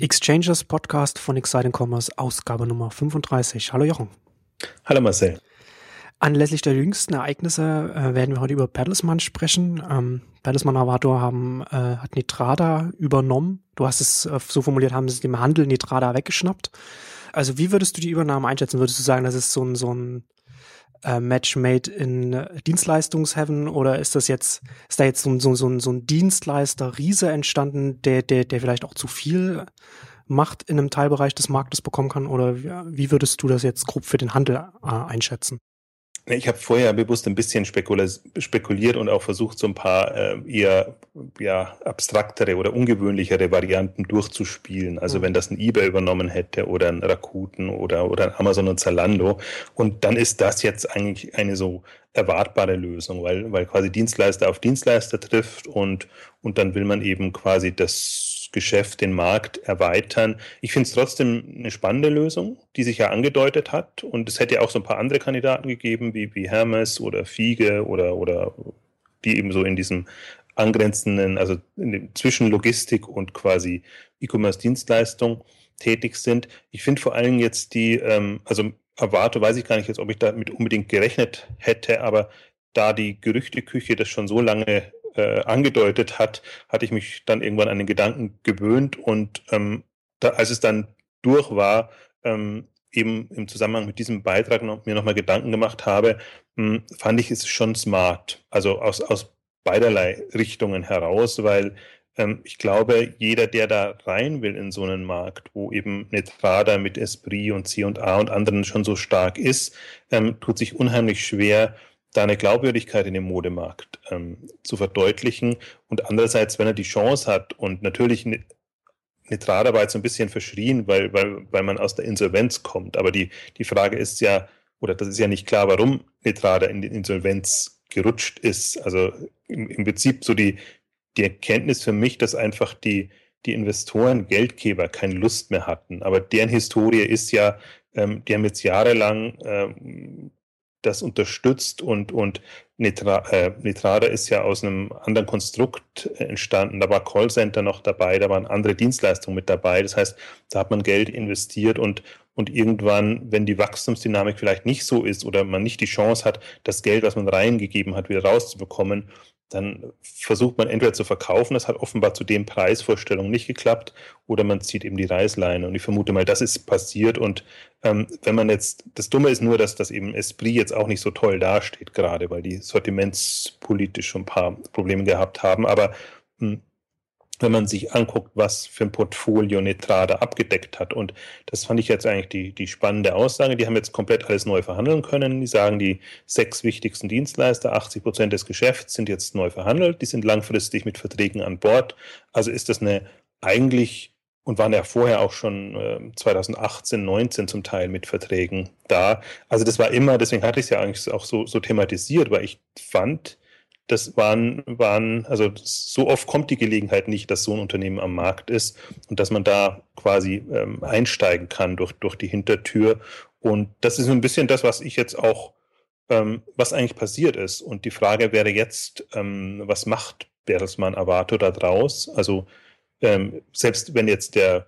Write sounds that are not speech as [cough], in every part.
Exchanges Podcast von Exciting Commerce, Ausgabe Nummer 35. Hallo Jochen. Hallo Marcel. Anlässlich der jüngsten Ereignisse äh, werden wir heute über Bertelsmann sprechen. Ähm, Bertelsmann Avator haben, äh, hat Nitrada übernommen. Du hast es äh, so formuliert, haben sie dem Handel Nitrada weggeschnappt. Also wie würdest du die Übernahme einschätzen? Würdest du sagen, das ist so ein, so ein äh, Match made in äh, Dienstleistungsheaven oder ist das jetzt, ist da jetzt so, so, so, so ein Dienstleister Riese entstanden, der, der, der vielleicht auch zu viel Macht in einem Teilbereich des Marktes bekommen kann? Oder wie würdest du das jetzt grob für den Handel äh, einschätzen? Ich habe vorher bewusst ein bisschen spekuliert und auch versucht, so ein paar äh, eher ja, abstraktere oder ungewöhnlichere Varianten durchzuspielen. Also mhm. wenn das ein eBay übernommen hätte oder ein Rakuten oder, oder ein Amazon und Zalando. Und dann ist das jetzt eigentlich eine so erwartbare Lösung, weil, weil quasi Dienstleister auf Dienstleister trifft und, und dann will man eben quasi das Geschäft, den Markt erweitern. Ich finde es trotzdem eine spannende Lösung, die sich ja angedeutet hat. Und es hätte ja auch so ein paar andere Kandidaten gegeben, wie, wie Hermes oder Fiege oder, oder die eben so in diesem angrenzenden, also zwischen Logistik und quasi E-Commerce-Dienstleistung tätig sind. Ich finde vor allem jetzt die, ähm, also erwarte, weiß ich gar nicht jetzt, ob ich damit unbedingt gerechnet hätte, aber da die Gerüchteküche das schon so lange äh, angedeutet hat, hatte ich mich dann irgendwann an den Gedanken gewöhnt und ähm, da, als es dann durch war, ähm, eben im Zusammenhang mit diesem Beitrag noch, mir nochmal Gedanken gemacht habe, mh, hm, fand ich es schon smart, also aus, aus beiderlei Richtungen heraus, weil ähm, ich glaube, jeder, der da rein will in so einen Markt, wo eben Netrada mit Esprit und C&A und anderen schon so stark ist, ähm, tut sich unheimlich schwer, da eine Glaubwürdigkeit in dem Modemarkt ähm, zu verdeutlichen. Und andererseits, wenn er die Chance hat und natürlich eine, eine Drahtarbeit so ein bisschen verschrien, weil, weil, weil man aus der Insolvenz kommt. Aber die, die Frage ist ja, oder das ist ja nicht klar, warum Netrada in die Insolvenz gerutscht ist. Also im, im Prinzip so die, die Erkenntnis für mich, dass einfach die, die Investoren, Geldgeber keine Lust mehr hatten. Aber deren Historie ist ja, ähm, die haben jetzt jahrelang ähm, das unterstützt und, und Nitra, äh, Nitrada ist ja aus einem anderen Konstrukt entstanden. Da war Callcenter noch dabei, da waren andere Dienstleistungen mit dabei. Das heißt, da hat man Geld investiert und, und irgendwann, wenn die Wachstumsdynamik vielleicht nicht so ist oder man nicht die Chance hat, das Geld, was man reingegeben hat, wieder rauszubekommen, dann versucht man entweder zu verkaufen, das hat offenbar zu den Preisvorstellungen nicht geklappt, oder man zieht eben die Reißleine. Und ich vermute mal, das ist passiert. Und ähm, wenn man jetzt, das Dumme ist nur, dass das eben Esprit jetzt auch nicht so toll dasteht, gerade weil die sortimentspolitisch schon ein paar Probleme gehabt haben. Aber mh, hm, wenn man sich anguckt, was für ein Portfolio Netrada abgedeckt hat. Und das fand ich jetzt eigentlich die, die spannende Aussage. Die haben jetzt komplett alles neu verhandeln können. Die sagen, die sechs wichtigsten Dienstleister, 80 Prozent des Geschäfts sind jetzt neu verhandelt. Die sind langfristig mit Verträgen an Bord. Also ist das eine eigentlich und waren ja vorher auch schon äh, 2018, 19 zum Teil mit Verträgen da. Also das war immer, deswegen hatte ich es ja eigentlich auch so, so thematisiert, weil ich fand, das waren, waren, also so oft kommt die Gelegenheit nicht, dass so ein Unternehmen am Markt ist und dass man da quasi ähm, einsteigen kann durch, durch die Hintertür. Und das ist so ein bisschen das, was ich jetzt auch, ähm, was eigentlich passiert ist. Und die Frage wäre jetzt, ähm, was macht Bertelsmann Avato da draus? Also ähm, selbst wenn jetzt der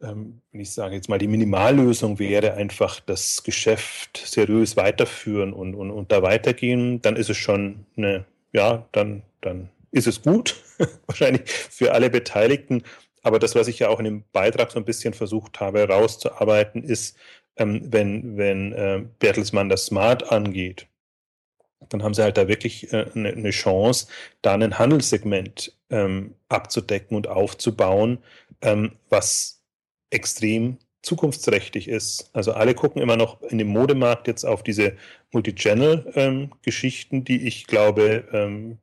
wenn ich sage jetzt mal, die Minimallösung wäre einfach das Geschäft seriös weiterführen und, und, und da weitergehen, dann ist es schon eine, ja, dann, dann ist es gut, [laughs] wahrscheinlich für alle Beteiligten. Aber das, was ich ja auch in dem Beitrag so ein bisschen versucht habe herauszuarbeiten, ist, ähm, wenn, wenn äh, Bertelsmann das Smart angeht, dann haben sie halt da wirklich äh, eine, Chance, da ein Handelssegment ähm, abzudecken und aufzubauen, ähm, was extrem zukunftsträchtig ist. Also alle gucken immer noch in dem Modemarkt jetzt auf diese Multichannel-Geschichten, ähm, die ich glaube, ähm,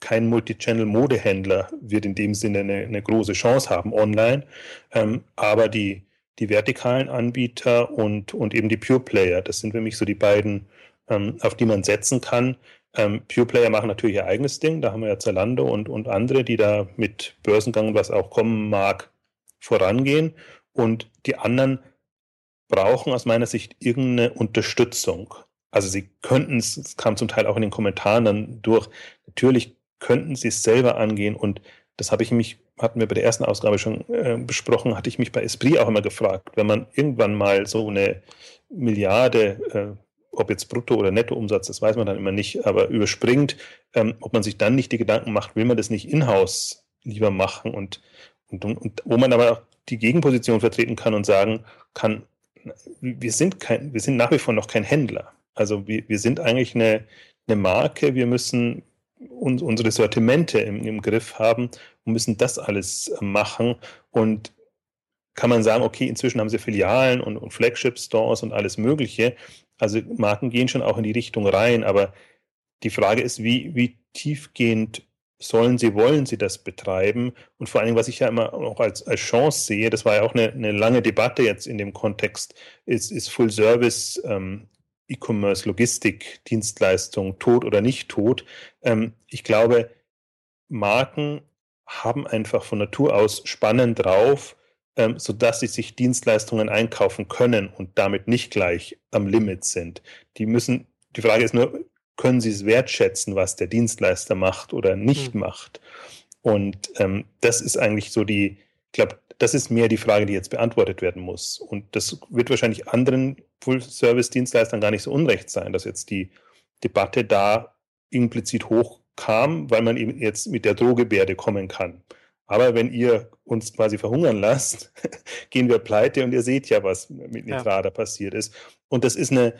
kein Multichannel-Modehändler wird in dem Sinne eine, eine große Chance haben online. Ähm, aber die, die vertikalen Anbieter und, und eben die Pure Player, das sind für mich so die beiden, ähm, auf die man setzen kann. Ähm, Pure Player machen natürlich ihr eigenes Ding. Da haben wir ja Zalando und, und andere, die da mit Börsengang, was auch kommen mag, vorangehen und die anderen brauchen aus meiner Sicht irgendeine Unterstützung. Also sie könnten es, es kam zum Teil auch in den Kommentaren dann durch, natürlich könnten sie es selber angehen und das habe ich mich, hatten wir bei der ersten Ausgabe schon äh, besprochen, hatte ich mich bei Esprit auch immer gefragt, wenn man irgendwann mal so eine Milliarde, äh, ob jetzt Brutto- oder Nettoumsatz, das weiß man dann immer nicht, aber überspringt, ähm, ob man sich dann nicht die Gedanken macht, will man das nicht in-house lieber machen und, und, und wo man aber auch die Gegenposition vertreten kann und sagen kann, wir sind kein, wir sind nach wie vor noch kein Händler. Also wir, wir sind eigentlich eine, eine Marke, wir müssen uns, unsere Sortimente im, im Griff haben und müssen das alles machen. Und kann man sagen, okay, inzwischen haben sie Filialen und, und Flagship-Stores und alles Mögliche. Also Marken gehen schon auch in die Richtung rein, aber die Frage ist, wie, wie tiefgehend sollen sie, wollen sie das betreiben? Und vor Dingen, was ich ja immer auch als, als Chance sehe, das war ja auch eine, eine lange Debatte jetzt in dem Kontext, ist, ist Full Service ähm, E-Commerce, Logistik, Dienstleistung, tot oder nicht tot. Ähm, ich glaube, Marken haben einfach von Natur aus spannend drauf, ähm, sodass sie sich Dienstleistungen einkaufen können und damit nicht gleich am Limit sind. Die müssen, die Frage ist nur, können sie es wertschätzen, was der Dienstleister macht oder nicht mhm. macht? Und ähm, das ist eigentlich so die, ich glaube, das ist mehr die Frage, die jetzt beantwortet werden muss. Und das wird wahrscheinlich anderen Full-Service-Dienstleistern gar nicht so unrecht sein, dass jetzt die Debatte da implizit hochkam, weil man eben jetzt mit der Drohgebärde kommen kann. Aber wenn ihr uns quasi verhungern lasst, [laughs] gehen wir pleite und ihr seht ja, was mit Nitrada ja. passiert ist. Und das ist eine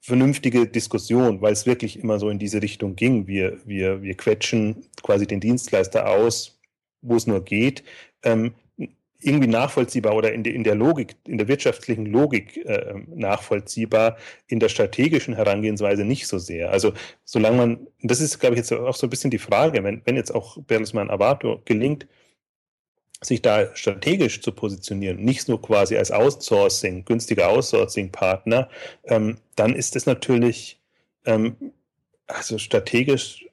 vernünftige Diskussion, weil es wirklich immer so in diese Richtung ging. Wir, wir, wir quetschen quasi den Dienstleister aus, wo es nur geht. Ähm, irgendwie nachvollziehbar oder in, de, in der Logik, in der wirtschaftlichen Logik äh, nachvollziehbar, in der strategischen Herangehensweise nicht so sehr. Also solange man, das ist, glaube ich, jetzt auch so ein bisschen die Frage, wenn, wenn jetzt auch Bertelsmann Avato gelingt, sich da strategisch zu positionieren, nicht nur quasi als Outsourcing, günstiger Outsourcing-Partner, ähm, dann ist es natürlich ähm, also strategisch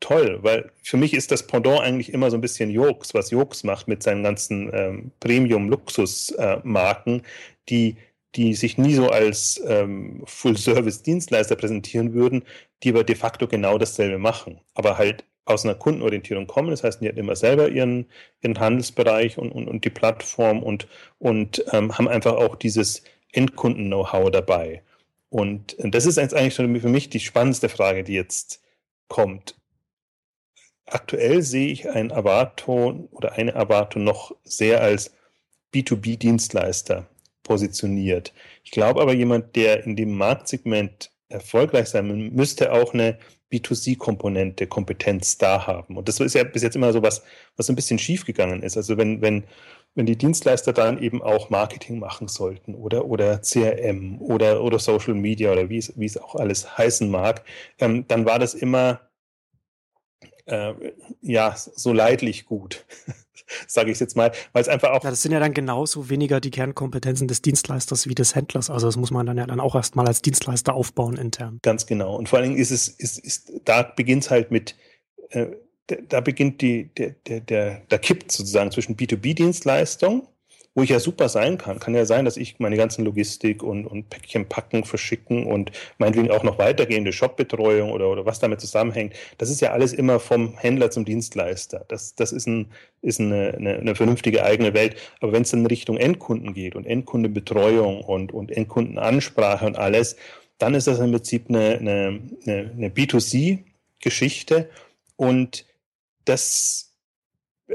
toll, weil für mich ist das Pendant eigentlich immer so ein bisschen Jokes, was Jokes macht mit seinen ganzen ähm, Premium-Luxus-Marken, die, die sich nie so als ähm, Full-Service-Dienstleister präsentieren würden, die aber de facto genau dasselbe machen, aber halt aus einer Kundenorientierung kommen. Das heißt, die hatten immer selber ihren, ihren Handelsbereich und, und, und die Plattform und, und ähm, haben einfach auch dieses Endkunden-Know-how dabei. Und das ist eigentlich schon für mich die spannendste Frage, die jetzt kommt aktuell sehe ich ein Avato oder eine Avato noch sehr als B2B-Dienstleister positioniert. Ich glaube aber, jemand, der in dem Marktsegment erfolgreich sein müsste auch eine B2C-Komponente, Kompetenz da haben. Und das ist ja bis jetzt immer so was, was ein bisschen schiefgegangen ist. Also wenn, wenn, wenn die Dienstleister dann eben auch Marketing machen sollten oder, oder CRM oder, oder Social Media oder wie es, wie es auch alles heißen mag, ähm, dann war das immer äh, ja, so leidlich gut, [laughs] [laughs] sage ich jetzt mal, weil es einfach auch. Ja, das sind ja dann genauso weniger die Kernkompetenzen des Dienstleisters wie des Händlers. Also das muss man dann ja dann auch erstmal als Dienstleister aufbauen intern. Ganz genau. Und vor allen Dingen ist es, ist, ist, da beginnt es halt mit, äh, da beginnt die, der, der, der, da kippt sozusagen zwischen B2B-Dienstleistung wo ich ja super sein kann. Kann ja sein, dass ich meine ganzen Logistik und, und Päckchen packen, verschicken und meinetwegen auch noch weitergehende Shopbetreuung oder, oder was damit zusammenhängt. Das ist ja alles immer vom Händler zum Dienstleister. Das, das ist, ein, ist eine, eine, eine vernünftige eigene Welt. Aber wenn es dann Richtung Endkunden geht und Endkundenbetreuung und, und Endkundenansprache und alles, dann ist das im Prinzip eine, eine, eine B2C-Geschichte und das,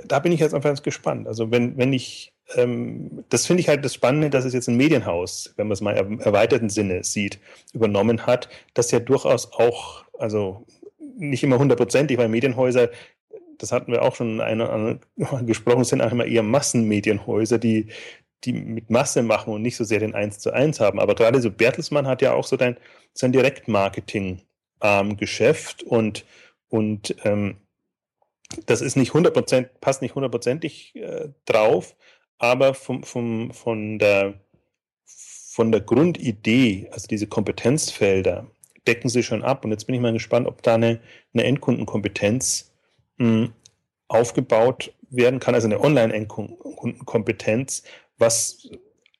da bin ich jetzt einfach ganz gespannt. Also wenn, wenn ich ähm, das finde ich halt das Spannende, dass es jetzt ein Medienhaus, wenn man es mal im erweiterten Sinne sieht, übernommen hat, das ja durchaus auch, also nicht immer hundertprozentig, weil Medienhäuser, das hatten wir auch schon eine, [laughs] gesprochen, sind auch immer eher Massenmedienhäuser, die, die mit Masse machen und nicht so sehr den Eins zu eins haben. Aber gerade so Bertelsmann hat ja auch so dein, sein Direktmarketing-Geschäft ähm, und, und ähm, das ist nicht 100%, passt nicht hundertprozentig äh, drauf, aber vom, vom, von, der, von der Grundidee, also diese Kompetenzfelder, decken sie schon ab. Und jetzt bin ich mal gespannt, ob da eine, eine Endkundenkompetenz mh, hm, aufgebaut werden kann, also eine Online-Endkundenkompetenz, was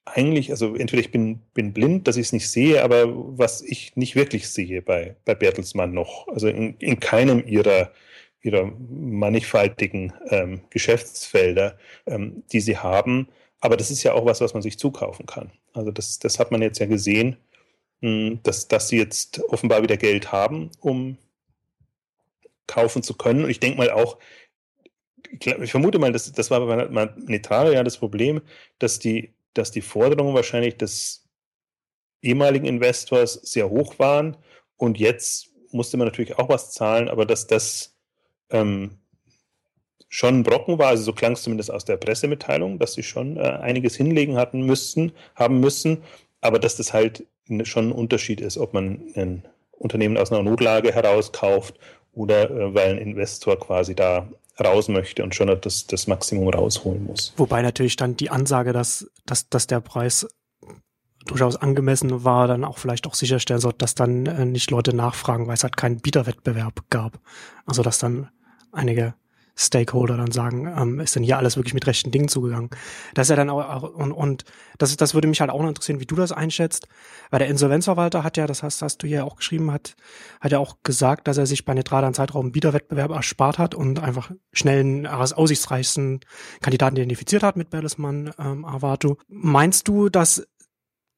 eigentlich, also entweder ich bin, bin blind, dass ich es nicht sehe, aber was ich nicht wirklich sehe bei, bei Bertelsmann noch. Also in, in keinem ihrer ihrer mannigfaltigen ähm, Geschäftsfelder, ähm, die sie haben. Aber das ist ja auch was, was man sich zukaufen kann. Also das, das hat man jetzt ja gesehen, mh, hm, dass, dass sie jetzt offenbar wieder Geld haben, um kaufen zu können. Und ich denke mal auch, ich, vermute mal, das, das war bei Netrale ja das Problem, dass die, dass die Forderungen wahrscheinlich des ehemaligen Investors sehr hoch waren und jetzt musste man natürlich auch was zahlen, aber dass das ähm, schon ein Brocken war, also so klang es zumindest aus der Pressemitteilung, dass sie schon äh, einiges hinlegen hatten müssten, haben müssen, aber dass das halt schon ein Unterschied ist, ob man ein Unternehmen aus einer Notlage herauskauft oder äh, weil ein Investor quasi da raus möchte und schon das, das Maximum rausholen muss. Wobei natürlich dann die Ansage, dass, dass, dass der Preis durchaus angemessen war, dann auch vielleicht auch sicherstellen soll, dass dann äh, nicht Leute nachfragen, weil es halt keinen Bieterwettbewerb gab. Also dass dann einige Stakeholder dann sagen, ähm, ist denn hier alles wirklich mit rechten Dingen zugegangen? Das ist ja dann auch, und, und das, das würde mich halt auch noch interessieren, wie du das einschätzt, weil der Insolvenzverwalter hat ja, das hast, hast du hier auch geschrieben, hat, hat ja auch gesagt, dass er sich bei Netrada einen Zeitraum Bieterwettbewerb erspart hat und einfach schnell einen aussichtsreichsten Kandidaten identifiziert hat mit Berlesmann ähm, Avatu. Meinst du, dass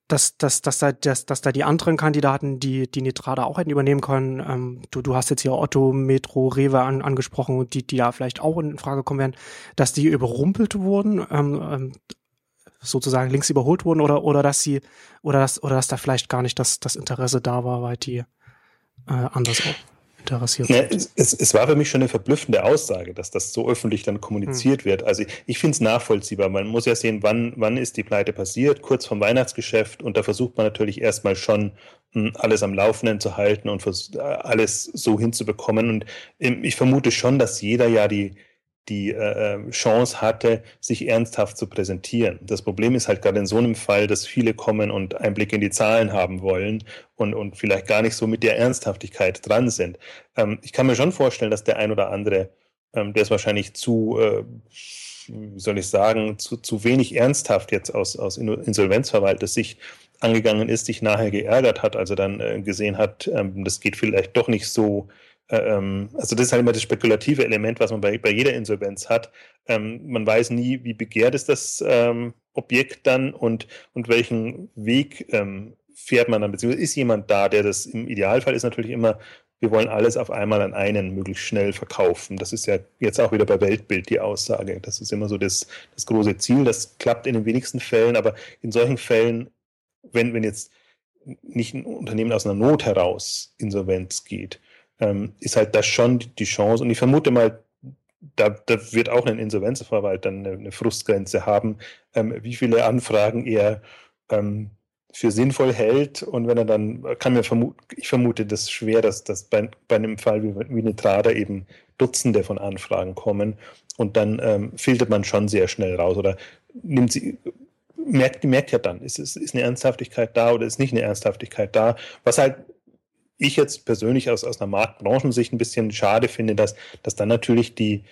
dass, dass, dass, da, dass, dass da die anderen Kandidaten, die die Nitrada auch hätten übernehmen können, ähm, du, du hast jetzt hier Otto, Metro, Rewe an, angesprochen, die, die da vielleicht auch in Frage kommen werden, dass die überrumpelt wurden, ähm, ähm, sozusagen links überholt wurden oder, oder dass sie, oder dass, oder dass da vielleicht gar nicht das, das Interesse da war, weil die äh, anders auch interessiert ja, es, es, war für mich schon eine verblüffende Aussage, dass das so öffentlich dann kommuniziert hm. wird. Also ich, ich finde es nachvollziehbar. Man muss ja sehen, wann, wann ist die Pleite passiert, kurz vom Weihnachtsgeschäft. Und da versucht man natürlich erstmal schon hm, alles am Laufenden zu halten und alles so hinzubekommen. Und ähm, ich vermute schon, dass jeder ja die, die äh, ähm, Chance hatte, sich ernsthaft zu präsentieren. Das Problem ist halt gerade in so einem Fall, dass viele kommen und Einblick in die Zahlen haben wollen und, und vielleicht gar nicht so mit der Ernsthaftigkeit dran sind. Ähm, ich kann mir schon vorstellen, dass der ein oder andere, ähm, der ist wahrscheinlich zu, äh, wie soll ich sagen, zu, zu wenig ernsthaft jetzt aus, aus Insolvenzverwalter-Sicht angegangen ist, sich nachher geärgert hat, also dann äh, gesehen hat, ähm, das geht vielleicht doch nicht so also das ist halt immer das spekulative Element, was man bei, bei jeder Insolvenz hat. Ähm, man weiß nie, wie begehrt ist das ähm, Objekt dann und, und welchen Weg ähm, fährt man dann, beziehungsweise ist jemand da, der das im Idealfall ist natürlich immer, wir wollen alles auf einmal an einen möglichst schnell verkaufen. Das ist ja jetzt auch wieder bei Weltbild die Aussage. Das ist immer so das, das große Ziel. Das klappt in den wenigsten Fällen, aber in solchen Fällen, wenn, wenn jetzt nicht ein Unternehmen aus einer Not heraus Insolvenz geht, ähm, ist halt das schon die Chance. Und ich vermute mal, da, da wird auch ein Insolvenzverwalter eine, eine Frustgrenze haben, ähm, wie viele Anfragen er ähm, für sinnvoll hält. Und wenn er dann, kann mir vermuten, ich vermute das schwer, dass, dass bei, bei einem Fall wie, wie Nitrada eben Dutzende von Anfragen kommen. Und dann ähm, filtert man schon sehr schnell raus oder nimmt sie, merkt, merkt ja dann, ist, ist, ist eine Ernsthaftigkeit da oder ist nicht eine Ernsthaftigkeit da, was halt ich jetzt persönlich aus, aus einer Marktbranchensicht ein bisschen schade finde, dass, dass dann natürlich die,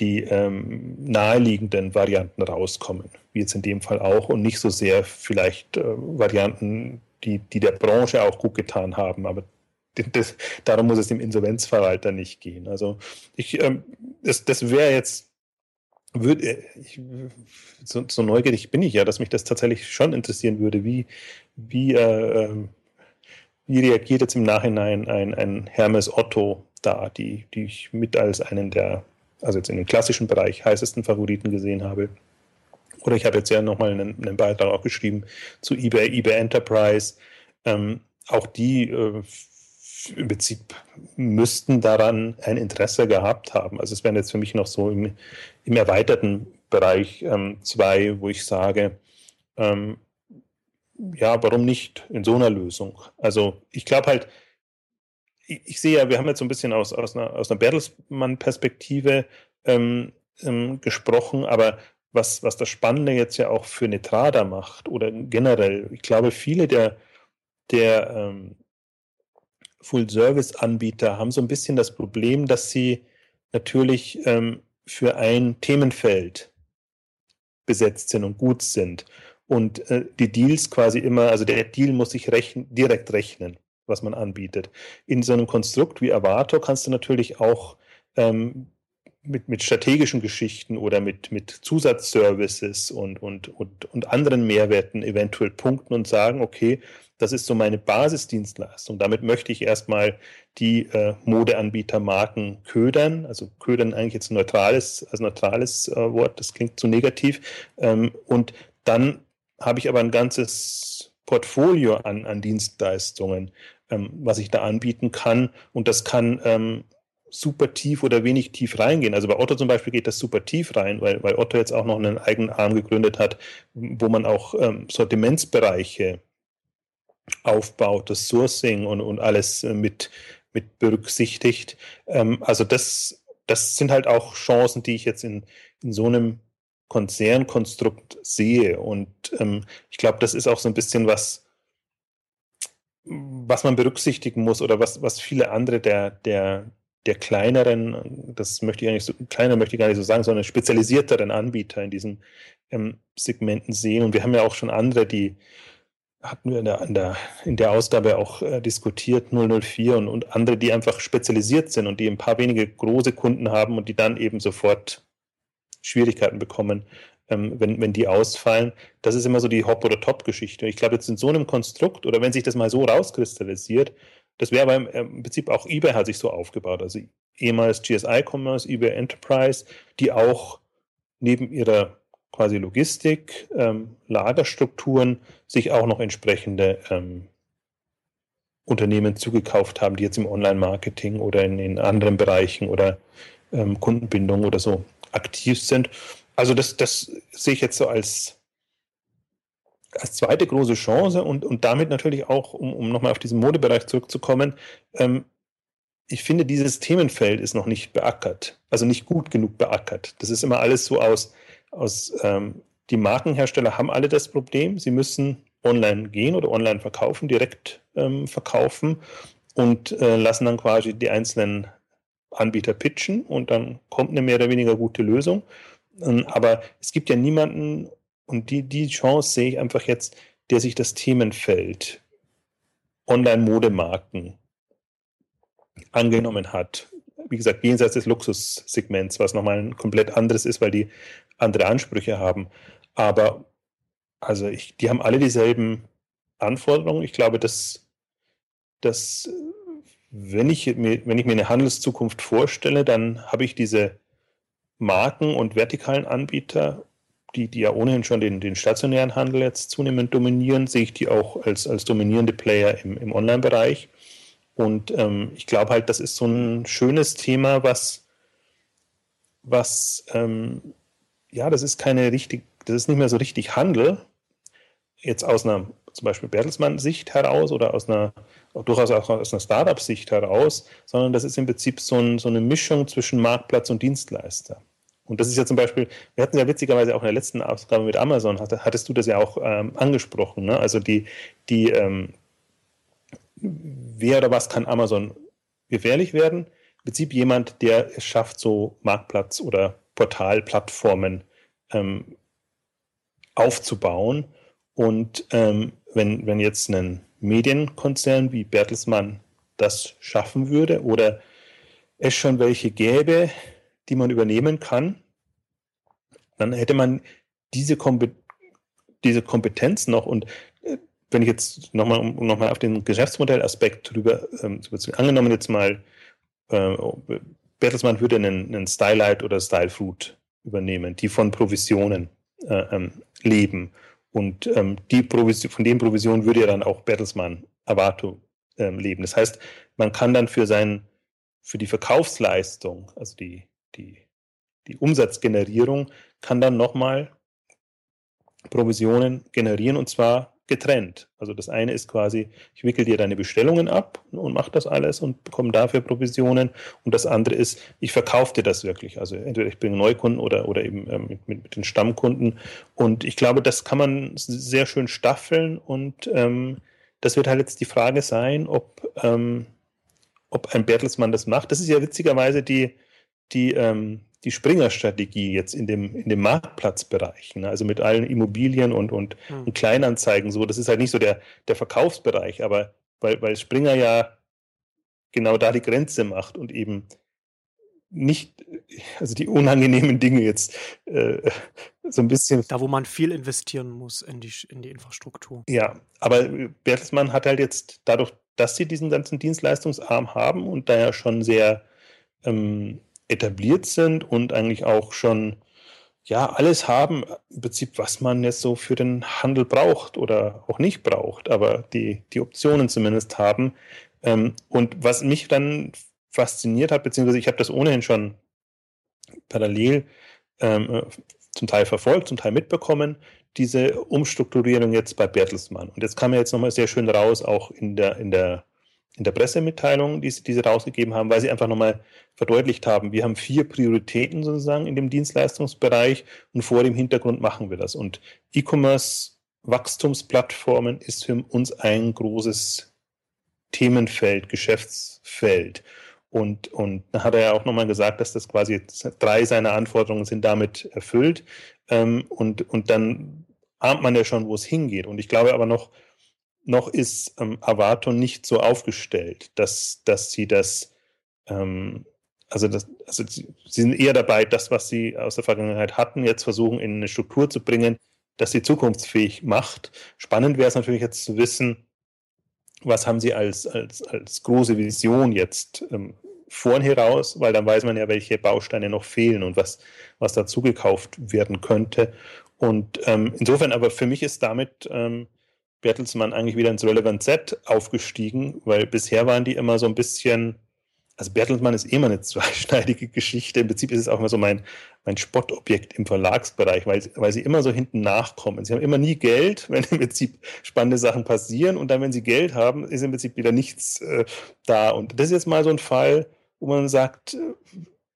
die ähm, naheliegenden Varianten rauskommen, wie jetzt in dem Fall auch, und nicht so sehr vielleicht äh, Varianten, die, die der Branche auch gut getan haben. Aber das, darum muss es dem Insolvenzverwalter nicht gehen. Also ich, ähm, das, das wäre jetzt, würde, äh, ich, so, so, neugierig bin ich ja, dass mich das tatsächlich schon interessieren würde, wie, wie äh, ähm, wie reagiert jetzt im Nachhinein ein, ein Hermes Otto da, die, die ich mit als einen der, also jetzt in dem klassischen Bereich, heißesten Favoriten gesehen habe? Oder ich habe jetzt ja nochmal einen, einen Beitrag auch geschrieben zu eBay, eBay Enterprise. Ähm, auch die äh, im Prinzip müssten daran ein Interesse gehabt haben. Also es wären jetzt für mich noch so im, im erweiterten Bereich ähm, zwei, wo ich sage, ähm, ja, warum nicht in so einer Lösung? Also ich glaube halt, ich, ich, sehe ja, wir haben jetzt so ein bisschen aus, aus einer, aus einer Bertelsmann-Perspektive ähm, ähm, gesprochen, aber was, was das Spannende jetzt ja auch für Netrada macht oder generell, ich glaube, viele der, der ähm, Full-Service-Anbieter haben so ein bisschen das Problem, dass sie natürlich ähm, für ein Themenfeld besetzt sind und gut sind und äh, die Deals quasi immer, also der Deal muss sich rechnen, direkt rechnen, was man anbietet. In so einem Konstrukt wie Avato kannst du natürlich auch ähm, mit, mit strategischen Geschichten oder mit, mit Zusatzservices und, und, und, und anderen Mehrwerten eventuell punkten und sagen, okay, das ist so meine Basisdienstleistung. Damit möchte ich erstmal die äh, Modeanbietermarken ködern. Also ködern eigentlich jetzt ein neutrales, als neutrales äh, Wort, das klingt zu negativ. Ähm, und dann habe ich aber ein ganzes Portfolio an, an Dienstleistungen, ähm, was ich da anbieten kann. Und das kann ähm, super tief oder wenig tief reingehen. Also bei Otto zum Beispiel geht das super tief rein, weil, weil Otto jetzt auch noch einen eigenen Arm gegründet hat, wo man auch ähm, Sortimentsbereiche aufbaut, das Sourcing und, und alles äh, mit, mit berücksichtigt. Ähm, also das, das sind halt auch Chancen, die ich jetzt in, in so einem Konzernkonstrukt sehe. Und ähm, ich glaube, das ist auch so ein bisschen was, was man berücksichtigen muss oder was, was viele andere der, der, der kleineren, das möchte ich eigentlich so, kleiner möchte ich gar nicht so sagen, sondern spezialisierteren Anbieter in diesen ähm, Segmenten sehen. Und wir haben ja auch schon andere, die hatten wir in der, in der, in der Ausgabe auch äh, diskutiert, 004 und, und andere, die einfach spezialisiert sind und die ein paar wenige große Kunden haben und die dann eben sofort Schwierigkeiten bekommen, ähm, wenn, wenn die ausfallen. Das ist immer so die Hop- oder Top-Geschichte. Ich glaube, jetzt in so einem Konstrukt oder wenn sich das mal so rauskristallisiert, das wäre aber im, im Prinzip auch eBay hat sich so aufgebaut. Also ehemals GSI Commerce, eBay Enterprise, die auch neben ihrer quasi Logistik, ähm, Lagerstrukturen sich auch noch entsprechende ähm, Unternehmen zugekauft haben, die jetzt im Online-Marketing oder in, in, anderen Bereichen oder ähm, Kundenbindung oder so aktiv sind. Also das, das sehe ich jetzt so als, als zweite große Chance und, und damit natürlich auch, um, um nochmal auf diesen Modebereich zurückzukommen, ähm, ich finde, dieses Themenfeld ist noch nicht beackert, also nicht gut genug beackert. Das ist immer alles so aus, aus ähm, die Markenhersteller haben alle das Problem, sie müssen online gehen oder online verkaufen, direkt ähm, verkaufen und äh, lassen dann quasi die einzelnen Anbieter pitchen und dann kommt eine mehr oder weniger gute Lösung. Ähm, aber es gibt ja niemanden, und die, die Chance sehe ich einfach jetzt, der sich das Themenfeld Online-Modemarken angenommen hat. Wie gesagt, jenseits des Luxussegments, was nochmal ein komplett anderes ist, weil die andere Ansprüche haben. Aber also ich, die haben alle dieselben Anforderungen. Ich glaube, dass, dass wenn, ich mir, wenn ich mir eine Handelszukunft vorstelle, dann habe ich diese Marken und vertikalen Anbieter, die, die ja ohnehin schon den, den stationären Handel jetzt zunehmend dominieren, sehe ich die auch als, als dominierende Player im, im Online-Bereich. Und ähm, ich glaube halt, das ist so ein schönes Thema, was, was ähm, ja, das ist keine richtig, das ist nicht mehr so richtig Handel, jetzt aus einer zum Beispiel Bertelsmann-Sicht heraus oder aus einer durchaus auch aus einer Startup-Sicht heraus, sondern das ist im Prinzip so, ein, so, eine Mischung zwischen Marktplatz und Dienstleister. Und das ist ja zum Beispiel, wir hatten ja witzigerweise auch in der letzten Ausgabe mit Amazon, hattest du das ja auch ähm, angesprochen. Ne? Also die, die ähm, wer oder was kann Amazon gefährlich werden? Im Prinzip jemand, der es schafft, so Marktplatz oder Portalplattformen ähm, aufzubauen. Und ähm, wenn, wenn jetzt ein Medienkonzern wie Bertelsmann das schaffen würde oder es schon welche gäbe, die man übernehmen kann, dann hätte man diese, Kompet diese Kompetenz noch und äh, wenn ich jetzt nochmal um nochmal auf den Geschäftsmodellaspekt drüber ähm, angenommen jetzt mal äh, Bertelsmann würde einen, einen Stylight oder Stylefruit übernehmen, die von Provisionen äh, ähm, leben. Und ähm, die Provision, von den Provisionen würde ja dann auch Bertelsmann Avato ähm, leben. Das heißt, man kann dann für sein, für die Verkaufsleistung, also die, die, die Umsatzgenerierung, kann dann nochmal Provisionen generieren und zwar getrennt. Also das eine ist quasi, ich wickel dir deine Bestellungen ab und mache das alles und bekomme dafür Provisionen. Und das andere ist, ich verkaufe dir das wirklich. Also entweder ich bringe Neukunden oder, oder eben ähm, mit, mit, den Stammkunden. Und ich glaube, das kann man sehr schön staffeln. Und ähm, das wird halt jetzt die Frage sein, ob, ähm, ob ein Bertelsmann das macht. Das ist ja witzigerweise die, die, ähm, die Springer-Strategie jetzt in dem, in dem Marktplatzbereich, ne? also mit allen Immobilien und, und, mhm. und, Kleinanzeigen so. Das ist halt nicht so der, der Verkaufsbereich, aber weil, weil Springer ja genau da die Grenze macht und eben nicht, also die unangenehmen Dinge jetzt äh, so ein bisschen. Da, wo man viel investieren muss in die, in die Infrastruktur. Ja, aber Bertelsmann hat halt jetzt dadurch, dass sie diesen ganzen Dienstleistungsarm haben und da ja schon sehr ähm, etabliert sind und eigentlich auch schon ja alles haben, im Prinzip, was man jetzt so für den Handel braucht oder auch nicht braucht, aber die, die Optionen zumindest haben. Ähm, und was mich dann fasziniert hat, beziehungsweise ich habe das ohnehin schon parallel ähm, äh, zum Teil verfolgt, zum Teil mitbekommen, diese Umstrukturierung jetzt bei Bertelsmann. Und jetzt kam ja jetzt nochmal sehr schön raus, auch in der, in der, in der Pressemitteilung, die sie, die sie rausgegeben haben, weil sie einfach nochmal verdeutlicht haben, wir haben vier Prioritäten sozusagen in dem Dienstleistungsbereich und vor dem Hintergrund machen wir das. Und E-Commerce Wachstumsplattformen ist für uns ein großes Themenfeld, Geschäftsfeld. Und, und dann hat er ja auch nochmal gesagt, dass das quasi drei seiner Anforderungen sind damit erfüllt. Ähm, und, und dann ahnt man ja schon, wo es hingeht. Und ich glaube aber noch, noch ist ähm, Avato nicht so aufgestellt, dass, dass sie das, ähm, also, das, also sie sind eher dabei, das, was sie aus der Vergangenheit hatten, jetzt versuchen in eine Struktur zu bringen, dass sie zukunftsfähig macht. Spannend wäre es natürlich jetzt zu wissen, was haben Sie als, als, als große Vision jetzt ähm, vorn heraus, weil dann weiß man ja, welche Bausteine noch fehlen und was, was dazu gekauft werden könnte. Und ähm, insofern, aber für mich ist damit ähm, Bertelsmann eigentlich wieder ins Relevant Set aufgestiegen, weil bisher waren die immer so ein bisschen also Bertelsmann ist immer eine [laughs] zweischneidige Geschichte. Im Prinzip ist es auch immer so mein, mein Spottobjekt im Verlagsbereich, weil, weil sie immer so hinten nachkommen. Sie haben immer nie Geld, wenn im Prinzip spannende Sachen passieren und dann, wenn sie Geld haben, ist im Prinzip wieder nichts äh, da. Und das ist jetzt mal so ein Fall, wo man sagt, äh,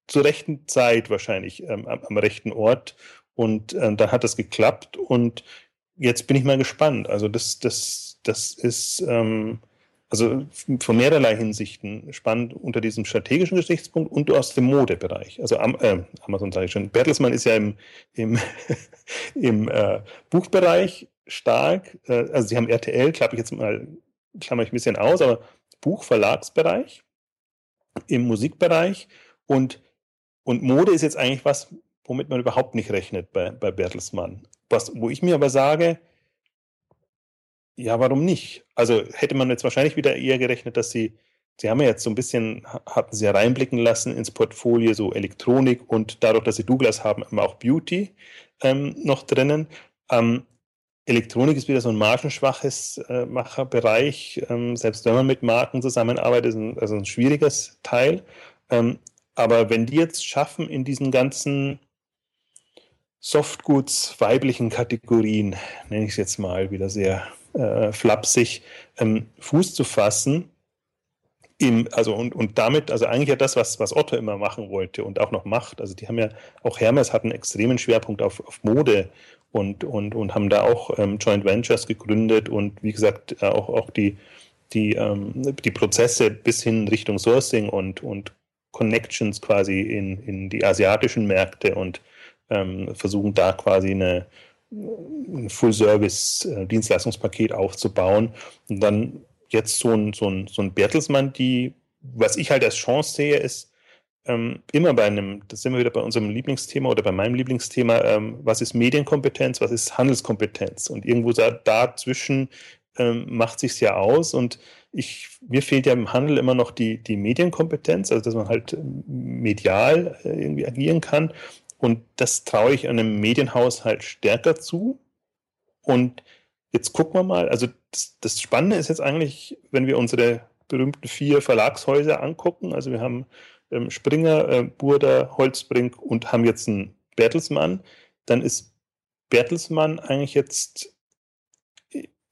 zur rechten Zeit wahrscheinlich ähm, am, am, rechten Ort und äh, dann hat das geklappt und jetzt bin ich mal gespannt. Also das, das, das ist ähm, also von mehrerlei Hinsichten spannend unter diesem strategischen Gesichtspunkt und aus dem Modebereich. Also äh, Amazon sage ich schon. Bertelsmann ist ja im, im, [laughs] im äh, Buchbereich stark. Äh, also sie haben RTL, klappe ich jetzt mal, klammer ich ein bisschen aus, aber Buchverlagsbereich, im Musikbereich und, und Mode ist jetzt eigentlich was, womit man überhaupt nicht rechnet bei, bei Bertelsmann. Was, wo ich mir aber sage, ja, warum nicht? Also hätte man jetzt wahrscheinlich wieder eher gerechnet, dass sie, sie haben ja jetzt so ein bisschen, hatten sie ja reinblicken lassen ins Portfolio, so Elektronik und dadurch, dass sie Douglas haben, auch Beauty ähm, noch drinnen. Ähm, Elektronik ist wieder so ein margenschwaches äh, Macherbereich. Ähm, selbst wenn man mit Marken zusammenarbeitet, ist ein, also ein schwieriges Teil. Ähm, aber wenn die jetzt schaffen, in diesen ganzen Softgoods weiblichen Kategorien, nenne ich es jetzt mal wieder sehr äh, flapsig ähm, Fuß zu fassen. Im, also und, und damit, also eigentlich ja das, was, was Otto immer machen wollte und auch noch macht. Also die haben ja, auch Hermes hat einen extremen Schwerpunkt auf, auf Mode und, und, und haben da auch ähm, Joint Ventures gegründet und wie gesagt äh, auch, auch die, die, ähm, die Prozesse bis hin Richtung Sourcing und, und Connections quasi in, in die asiatischen Märkte und ähm, versuchen da quasi eine, ein Full-Service-Dienstleistungspaket aufzubauen. Und dann jetzt so ein, so ein, so ein Bertelsmann, die, was ich halt als Chance sehe, ist, ähm, immer bei einem, das sind wir wieder bei unserem Lieblingsthema oder bei meinem Lieblingsthema, ähm, was ist Medienkompetenz, was ist Handelskompetenz? Und irgendwo da, dazwischen ähm, macht sich's ja aus und ich, mir fehlt ja im Handel immer noch die, die Medienkompetenz, also dass man halt medial äh, irgendwie agieren kann. Und das traue ich einem Medienhaushalt stärker zu. Und jetzt gucken wir mal, also das, das Spannende ist jetzt eigentlich, wenn wir unsere berühmten vier Verlagshäuser angucken, also wir haben ähm, Springer, äh, Burda, Holzbrink und haben jetzt einen Bertelsmann, dann ist Bertelsmann eigentlich jetzt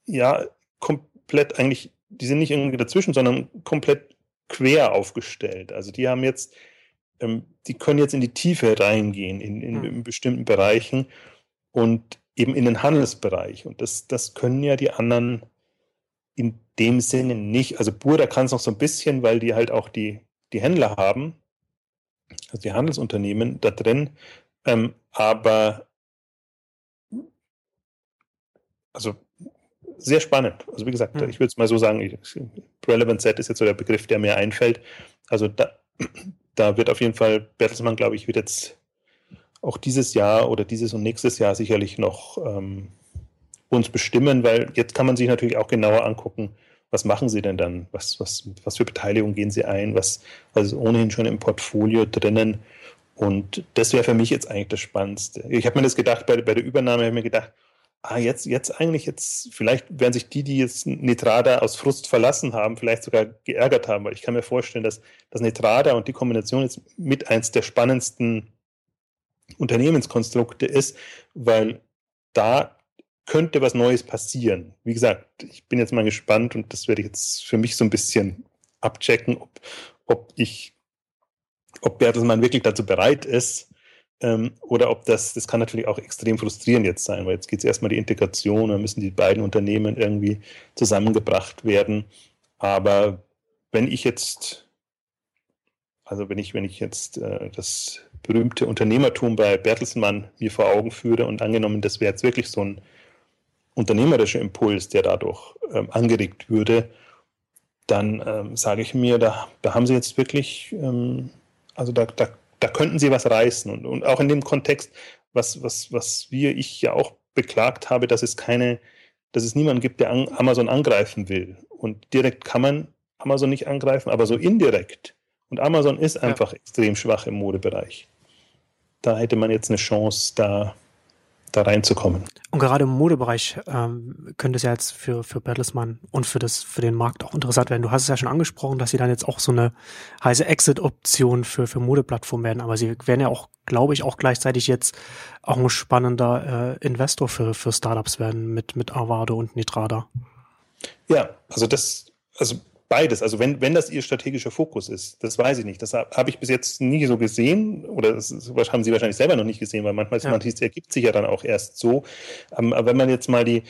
ja komplett eigentlich, die sind nicht irgendwie dazwischen, sondern komplett quer aufgestellt. Also die haben jetzt die können jetzt in die Tiefe reingehen in, in, in, bestimmten Bereichen und eben in den Handelsbereich. Und das, das können ja die anderen in dem Sinne nicht. Also Burda kann es noch so ein bisschen, weil die halt auch die, die Händler haben, also die Handelsunternehmen da drin. Ähm, aber also sehr spannend. Also wie gesagt, hm. ich würde es mal so sagen, Relevant Set ist jetzt so der Begriff, der mir einfällt. Also da, da wird auf jeden Fall Bertelsmann, glaube ich, wird jetzt auch dieses Jahr oder dieses und nächstes Jahr sicherlich noch ähm, uns bestimmen, weil jetzt kann man sich natürlich auch genauer angucken, was machen sie denn dann? Was, was, was für Beteiligung gehen sie ein? Was, was ist ohnehin schon im Portfolio drinnen? Und das wäre für mich jetzt eigentlich das Spannendste. Ich habe mir das gedacht, bei, bei der Übernahme habe ich mir gedacht, ah, jetzt, jetzt eigentlich, jetzt, vielleicht werden sich die, die jetzt Nitrada aus Frust verlassen haben, vielleicht sogar geärgert haben, weil ich kann mir vorstellen, dass, dass Nitrada und die Kombination jetzt mit eins der spannendsten Unternehmenskonstrukte ist, weil da könnte was Neues passieren. Wie gesagt, ich bin jetzt mal gespannt und das werde ich jetzt für mich so ein bisschen abchecken, ob, ob ich, ob Bertelsmann wirklich dazu bereit ist, ähm, oder ob das, das kann natürlich auch extrem frustrierend jetzt sein, weil jetzt geht es erstmal die Integration, dann müssen die beiden Unternehmen irgendwie zusammengebracht werden. Aber wenn ich jetzt, also wenn ich, wenn ich jetzt äh, das berühmte Unternehmertum bei Bertelsmann mir vor Augen führe und angenommen, das wäre jetzt wirklich so ein unternehmerischer Impuls, der dadurch ähm, angeregt würde, dann ähm, sage ich mir, da, da haben sie jetzt wirklich, ähm, also da, da, da könnten sie was reißen. Und, und auch in dem Kontext, was, was, was wir, ich ja auch beklagt habe, dass es keine, dass es niemanden gibt, der Amazon angreifen will. Und direkt kann man Amazon nicht angreifen, aber so indirekt. Und Amazon ist einfach ja. extrem schwach im Modebereich. Da hätte man jetzt eine Chance, da da reinzukommen. Und gerade im Modebereich ähm, könnte es ja jetzt für, für Bertelsmann und für, das, für den Markt auch interessant werden. Du hast es ja schon angesprochen, dass sie dann jetzt auch so eine heiße Exit-Option für, für Modeplattformen werden. Aber sie werden ja auch, glaube ich, auch gleichzeitig jetzt auch ein spannender äh, Investor für, für Startups werden mit, mit Avado und Nitrada. Ja, also das, also beides. Also wenn, wenn das ihr strategischer Fokus ist, das weiß ich nicht. Das habe ich bis jetzt nie so gesehen oder das haben Sie wahrscheinlich selber noch nicht gesehen, weil manchmal ja. manches ergibt sich ja dann auch erst so. Ähm, aber wenn man jetzt mal die,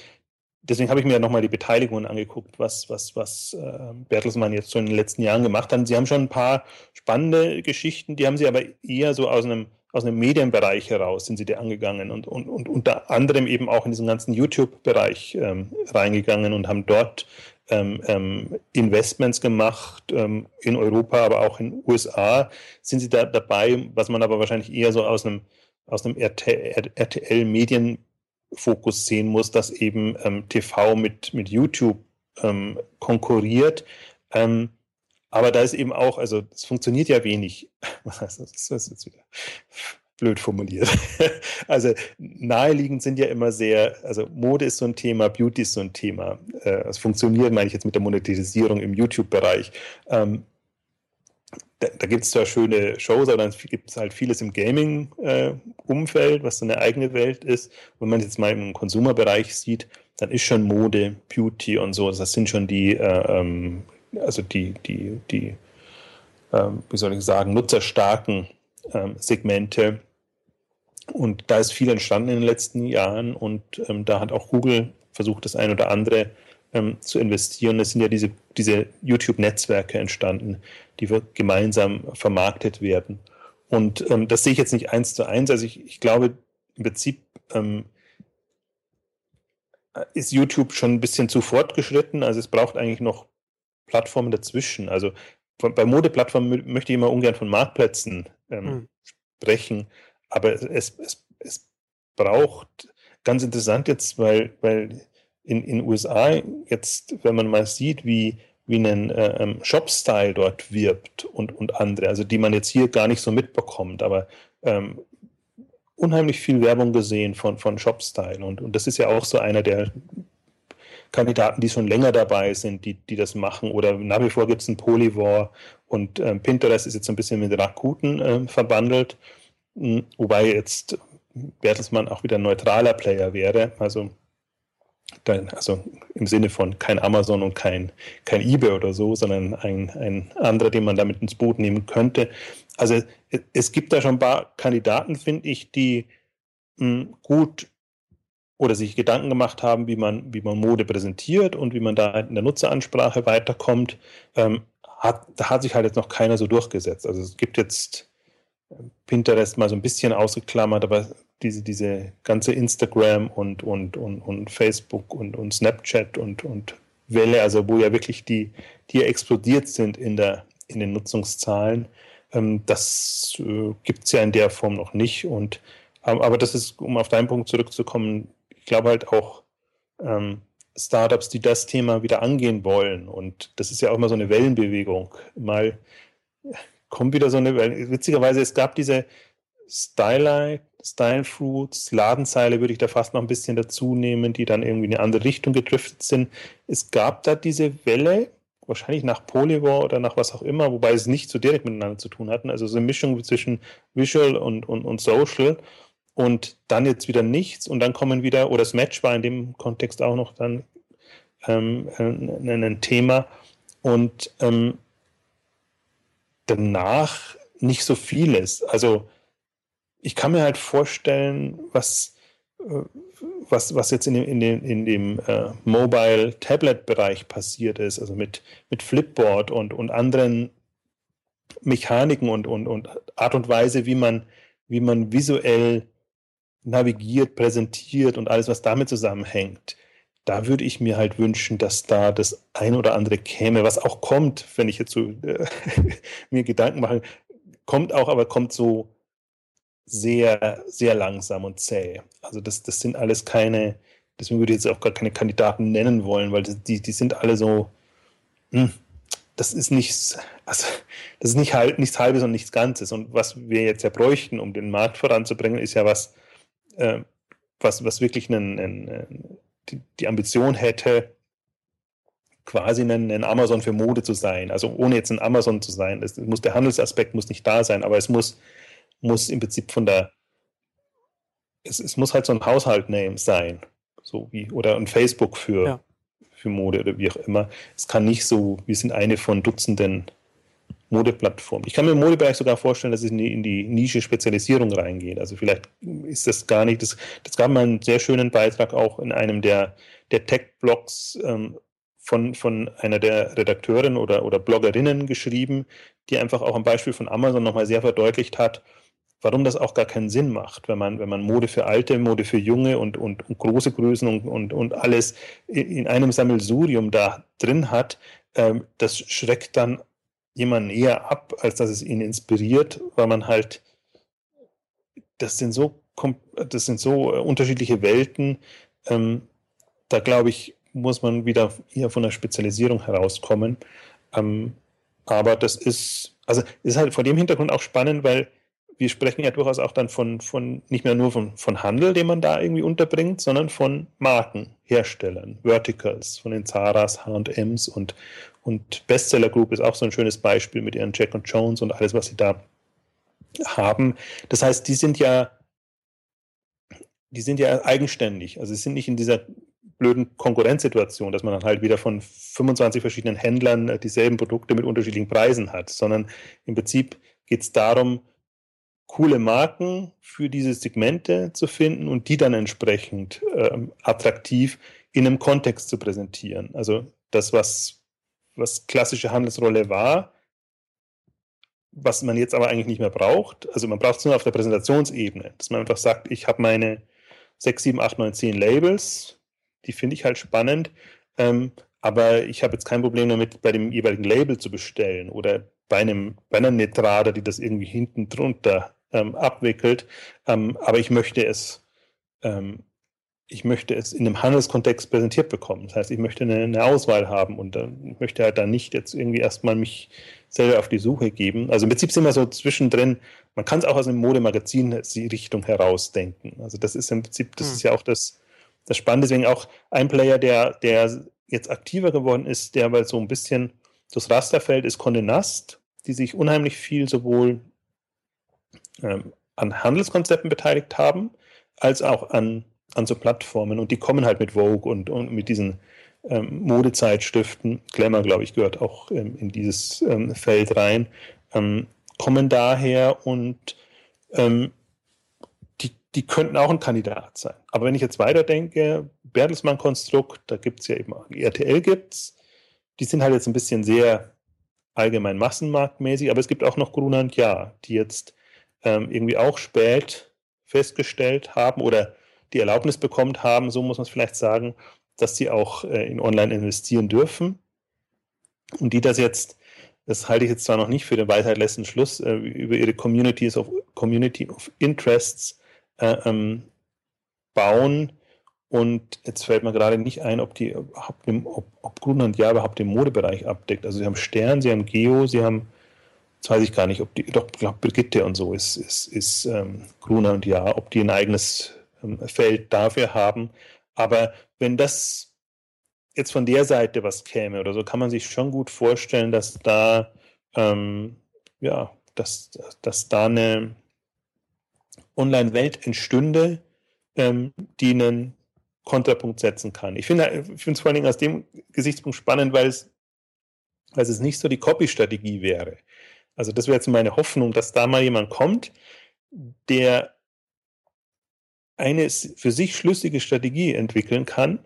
deswegen habe ich mir ja nochmal die Beteiligungen angeguckt, was, was, was äh, Bertelsmann jetzt so in den letzten Jahren gemacht hat. Sie haben schon ein paar spannende Geschichten, die haben sie aber eher so aus einem aus einem Medienbereich heraus sind sie da angegangen und, und, und unter anderem eben auch in diesen ganzen YouTube-Bereich ähm, reingegangen und haben dort ähm, ähm, Investments gemacht ähm, in Europa, aber auch in den USA. Sind Sie da dabei, was man aber wahrscheinlich eher so aus einem, aus einem RTL-Medienfokus sehen muss, dass eben ähm, TV mit, mit YouTube ähm, konkurriert. Ähm, aber da ist eben auch, also es funktioniert ja wenig. [laughs] Was heißt das? Das ist jetzt wieder blöd formuliert. [laughs] also naheliegend sind ja immer sehr, also Mode ist so ein Thema, Beauty ist so ein Thema. Äh, es funktioniert, meine ich jetzt mit der Monetisierung im YouTube-Bereich. Ähm, da, da gibt es zwar schöne Shows, aber dann gibt es halt vieles im Gaming-Umfeld, äh, was so eine eigene Welt ist. Wenn man jetzt mal im Konsumerbereich sieht, dann ist schon Mode, Beauty und so, das sind schon die, äh, ähm, also die, die, die, ähm, wie soll ich sagen, nutzerstarken ähm, Segmente, und da ist viel entstanden in den letzten Jahren und ähm, da hat auch Google versucht, das ein oder andere ähm, zu investieren. Es sind ja diese, diese YouTube-Netzwerke entstanden, die gemeinsam vermarktet werden. Und ähm, das sehe ich jetzt nicht eins zu eins. Also ich, ich glaube, im Prinzip ähm, ist YouTube schon ein bisschen zu fortgeschritten. Also es braucht eigentlich noch Plattformen dazwischen. Also bei Modeplattformen möchte ich immer ungern von Marktplätzen ähm, mhm. sprechen. Aber es, es, es braucht ganz interessant jetzt, weil, weil in den USA jetzt, wenn man mal sieht, wie, wie ein äh, ähm, Shop-Style dort wirbt und, und andere, also die man jetzt hier gar nicht so mitbekommt, aber ähm, unheimlich viel Werbung gesehen von, von Shop-Style. Und, und das ist ja auch so einer der Kandidaten, die schon länger dabei sind, die, die das machen. Oder nach wie vor gibt es ein Polyvore und ähm, Pinterest ist jetzt so ein bisschen mit Rakuten äh, verbandelt wobei jetzt Bertelsmann auch wieder ein neutraler Player wäre, also, dann, also im Sinne von kein Amazon und kein, kein eBay oder so, sondern ein, ein anderer, den man damit ins Boot nehmen könnte. Also es gibt da schon ein paar Kandidaten, finde ich, die mh, hm, gut oder sich Gedanken gemacht haben, wie man, wie man Mode präsentiert und wie man da in der Nutzeransprache weiterkommt. Ähm, hat, da hat sich halt jetzt noch keiner so durchgesetzt. Also es gibt jetzt Pinterest mal so ein bisschen ausgeklammert, aber diese, diese ganze Instagram und, und, und, und Facebook und, und Snapchat und, und Welle, also wo ja wirklich die, die explodiert sind in, der, in den Nutzungszahlen, Ähm, das äh, gibt es ja in der Form noch nicht. Und ähm, aber das ist, um auf deinen Punkt zurückzukommen, ich glaube halt auch ähm, Startups, die das Thema wieder angehen wollen. Und das ist ja auch immer so eine Wellenbewegung. Mal kommt wieder so eine, witzigerweise, es gab diese Style, Style Fruits, Ladenzeile würde ich da fast noch ein bisschen dazu nehmen, die dann irgendwie in eine andere Richtung gedriftet sind. Es gab da diese Welle, wahrscheinlich nach Polyvore oder nach was auch immer, wobei es nicht so direkt miteinander zu tun hatten. Also so eine Mischung zwischen Visual und, und, und Social und dann jetzt wieder nichts und dann kommen wieder, oder das Match war in dem Kontext auch noch dann ähm, ein, ein Thema und ähm, danach nicht so vieles. Also ich kann mir halt vorstellen, was, äh, was, was jetzt in dem, in dem, in dem äh, Mobile-Tablet-Bereich passiert ist, also mit, mit Flipboard und, und anderen Mechaniken und, und, und Art und Weise, wie man, wie man visuell navigiert, präsentiert und alles, was damit zusammenhängt. Da würde ich mir halt wünschen, dass da das ein oder andere käme, was auch kommt, wenn ich jetzt so äh, [laughs] mir Gedanken mache, kommt auch, aber kommt so sehr, sehr langsam und zäh. Also das, das sind alles keine, deswegen würde ich jetzt auch gar keine Kandidaten nennen wollen, weil die, die sind alle so, hm, das ist nichts, also das ist nicht halt, nichts Halbes und nichts Ganzes. Und was wir jetzt ja bräuchten, um den Markt voranzubringen, ist ja was, äh, was, was wirklich einen, einen, die, die Ambition hätte, quasi ein, ein, Amazon für Mode zu sein. Also ohne jetzt ein Amazon zu sein. Es muss, der Handelsaspekt muss nicht da sein, aber es muss, muss im Prinzip von der, es, es muss halt so ein Haushalt-Name sein. So wie, oder ein Facebook für, ja. für Mode oder wie auch immer. Es kann nicht so, wir sind eine von Dutzenden Modeplattformen. Ich kann mir im Modebereich sogar vorstellen, dass es in die, in die Nische Spezialisierung reingeht. Also vielleicht ist das gar nicht, das, das gab mal einen sehr schönen Beitrag auch in einem der, der Tech-Blogs ähm, von, von einer der Redakteurinnen oder, oder Bloggerinnen geschrieben, die einfach auch am Beispiel von Amazon nochmal sehr verdeutlicht hat, warum das auch gar keinen Sinn macht, wenn man, wenn man Mode für Alte, Mode für Junge und, und, und große Größen und, und, und alles in einem Sammelsurium da drin hat. Ähm, das schreckt dann jemanden eher ab, als dass es ihn inspiriert, weil man halt, das sind so, das sind so äh, unterschiedliche Welten. Ähm, da glaube ich, muss man wieder eher von der Spezialisierung herauskommen. Ähm, aber das ist, also ist halt vor dem Hintergrund auch spannend, weil wir sprechen ja durchaus auch dann von, von nicht mehr nur von, von Handel, den man da irgendwie unterbringt, sondern von Marken, Herstellern, Verticals, von den Zaras, H&Ms und, und Bestseller Group ist auch so ein schönes Beispiel mit ihren Jack und Jones und alles, was sie da haben. Das heißt, die sind ja, die sind ja eigenständig. Also sie sind nicht in dieser blöden Konkurrenzsituation, dass man dann halt wieder von 25 verschiedenen Händlern dieselben Produkte mit unterschiedlichen Preisen hat, sondern im Prinzip geht es darum, coole Marken für diese Segmente zu finden und die dann entsprechend ähm, attraktiv in einem Kontext zu präsentieren. Also das, was, was klassische Handelsrolle war, was man jetzt aber eigentlich nicht mehr braucht. Also man braucht es nur auf der Präsentationsebene, dass man einfach sagt, ich habe meine 6, 7, 8, 9, 10 Labels, die finde ich halt spannend, ähm, aber ich habe jetzt kein Problem damit, bei dem jeweiligen Label zu bestellen oder bei, einem, bei einer Netrada, die das irgendwie hinten drunter ähm, abwickelt. Ähm, aber ich möchte es, ähm, ich möchte es in einem Handelskontext präsentiert bekommen. Das heißt, ich möchte eine, eine Auswahl haben und äh, möchte halt dann nicht jetzt irgendwie erstmal mich selber auf die Suche geben. Also im Prinzip sind wir so zwischendrin. Man kann es auch aus einem Modemagazin die Richtung herausdenken. Also das ist im Prinzip, das hm. ist ja auch das, das Spannende. Deswegen auch ein Player, der, der jetzt aktiver geworden ist, der aber so ein bisschen das Raster fällt, ist Condé Nast, die sich unheimlich viel sowohl ähm, an Handelskonzepten beteiligt haben, als auch an, an so Plattformen. Und die kommen halt mit Vogue und, und mit diesen ähm, Modezeitstiften, Glamour, glaube ich, gehört auch ähm, in dieses ähm, Feld rein, ähm, kommen daher und ähm, die, die könnten auch ein Kandidat sein. Aber wenn ich jetzt weiterdenke, Bertelsmann-Konstrukt, da gibt es ja eben, RTL gibt's, die sind halt jetzt ein bisschen sehr allgemein massenmarktmäßig, aber es gibt auch noch Gruner und Ja, die jetzt ähm, irgendwie auch spät festgestellt haben oder die Erlaubnis bekommen haben, so muss man es vielleicht sagen, dass sie auch äh, in Online investieren dürfen und die das jetzt das halte ich jetzt zwar noch nicht für den Weisheit letzten Schluss, äh, über ihre Communities of, Community of Interests äh, ähm, bauen. Und jetzt fällt mir gerade nicht ein, ob die, ob, ob, ob Grunland ja überhaupt den Modebereich abdeckt. Also sie haben Stern, sie haben Geo, sie haben, jetzt weiß ich gar nicht, ob die, doch, ich glaube Brigitte und so ist, ist, ist ähm, Grunland ja, ob die ein eigenes Feld dafür haben. Aber wenn das jetzt von der Seite was käme oder so, kann man sich schon gut vorstellen, dass da, ähm, ja, dass, dass da eine Online-Welt entstünde, ähm, die einen Kontrapunkt setzen kann. Ich finde es vor allen Dingen aus dem Gesichtspunkt spannend, weil es, weil es nicht so die Copy-Strategie wäre. Also das wäre jetzt meine Hoffnung, dass da mal jemand kommt, der eine für sich schlüssige Strategie entwickeln kann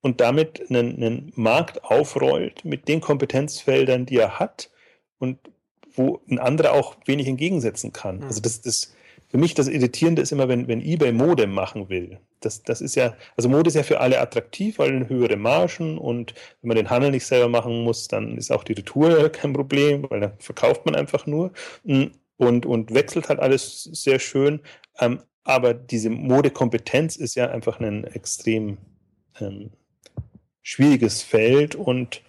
und damit einen, einen Markt aufrollt mit den Kompetenzfeldern, die er hat und wo ein anderer auch wenig entgegensetzen kann. Also das, das, für mich das Irritierende ist immer, wenn, wenn eBay Mode machen will. Das, das ist ja, also Mode ist ja für alle attraktiv, weil höhere Margen und wenn man den Handel nicht selber machen muss, dann ist auch die Retour [laughs] kein Problem, weil dann verkauft man einfach nur und, und wechselt halt alles sehr schön. Aber diese Modekompetenz ist ja einfach ein extrem ähm, schwieriges Feld und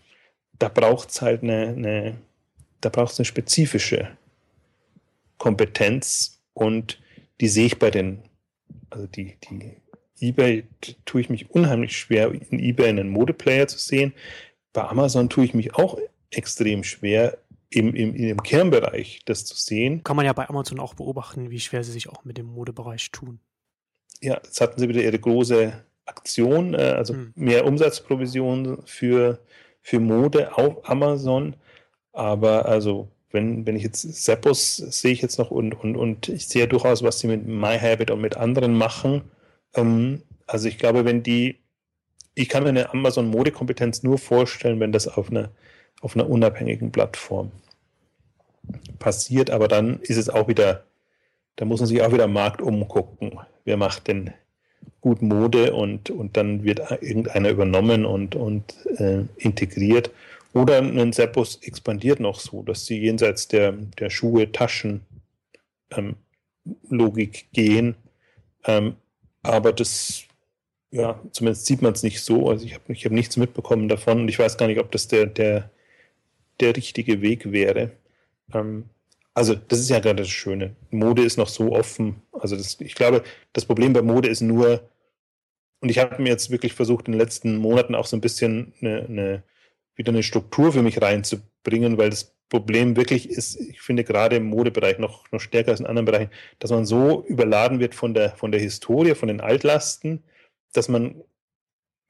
da braucht es halt eine, eine da braucht eine spezifische Kompetenz und die sehe ich bei den, also die, die eBay tue ich mich unheimlich schwer, in eBay einen Modeplayer zu sehen. Bei Amazon tue ich mich auch extrem schwer, im, im, im Kernbereich das zu sehen. Kann man ja bei Amazon auch beobachten, wie schwer sie sich auch mit dem Modebereich tun. Ja, jetzt hatten sie wieder ihre große Aktion, äh, also hm. mehr Umsatzprovision für, für Mode auf Amazon. Aber also wenn, wenn ich jetzt Seppos sehe ich jetzt noch und, und, und ich sehe durchaus, was sie mit MyHabit und mit anderen machen. Ähm, also ich glaube, wenn die, ich kann mir eine Amazon-Modekompetenz nur vorstellen, wenn das auf einer, auf einer unabhängigen Plattform passiert, aber dann ist es auch wieder, da muss man sich auch wieder am Markt umgucken. Wer macht denn gut Mode und, und dann wird irgendeiner übernommen und, und äh, integriert. Oder ein Seppos expandiert noch so, dass sie jenseits der, der Schuhe, Taschen ähm, Logik gehen. Ähm, aber das, ja, zumindest sieht man es nicht so. Also ich habe ich hab nichts mitbekommen davon und ich weiß gar nicht, ob das der, der, der richtige Weg wäre. Ähm, also das ist ja gerade das Schöne. Mode ist noch so offen. Also das, ich glaube, das Problem bei Mode ist nur, und ich habe mir jetzt wirklich versucht, in den letzten Monaten auch so ein bisschen eine, eine wieder eine Struktur für mich reinzubringen, weil das Problem wirklich ist, ich finde gerade im Modebereich noch, noch stärker als in anderen Bereichen, dass man so überladen wird von der, von der Historie, von den Altlasten, dass man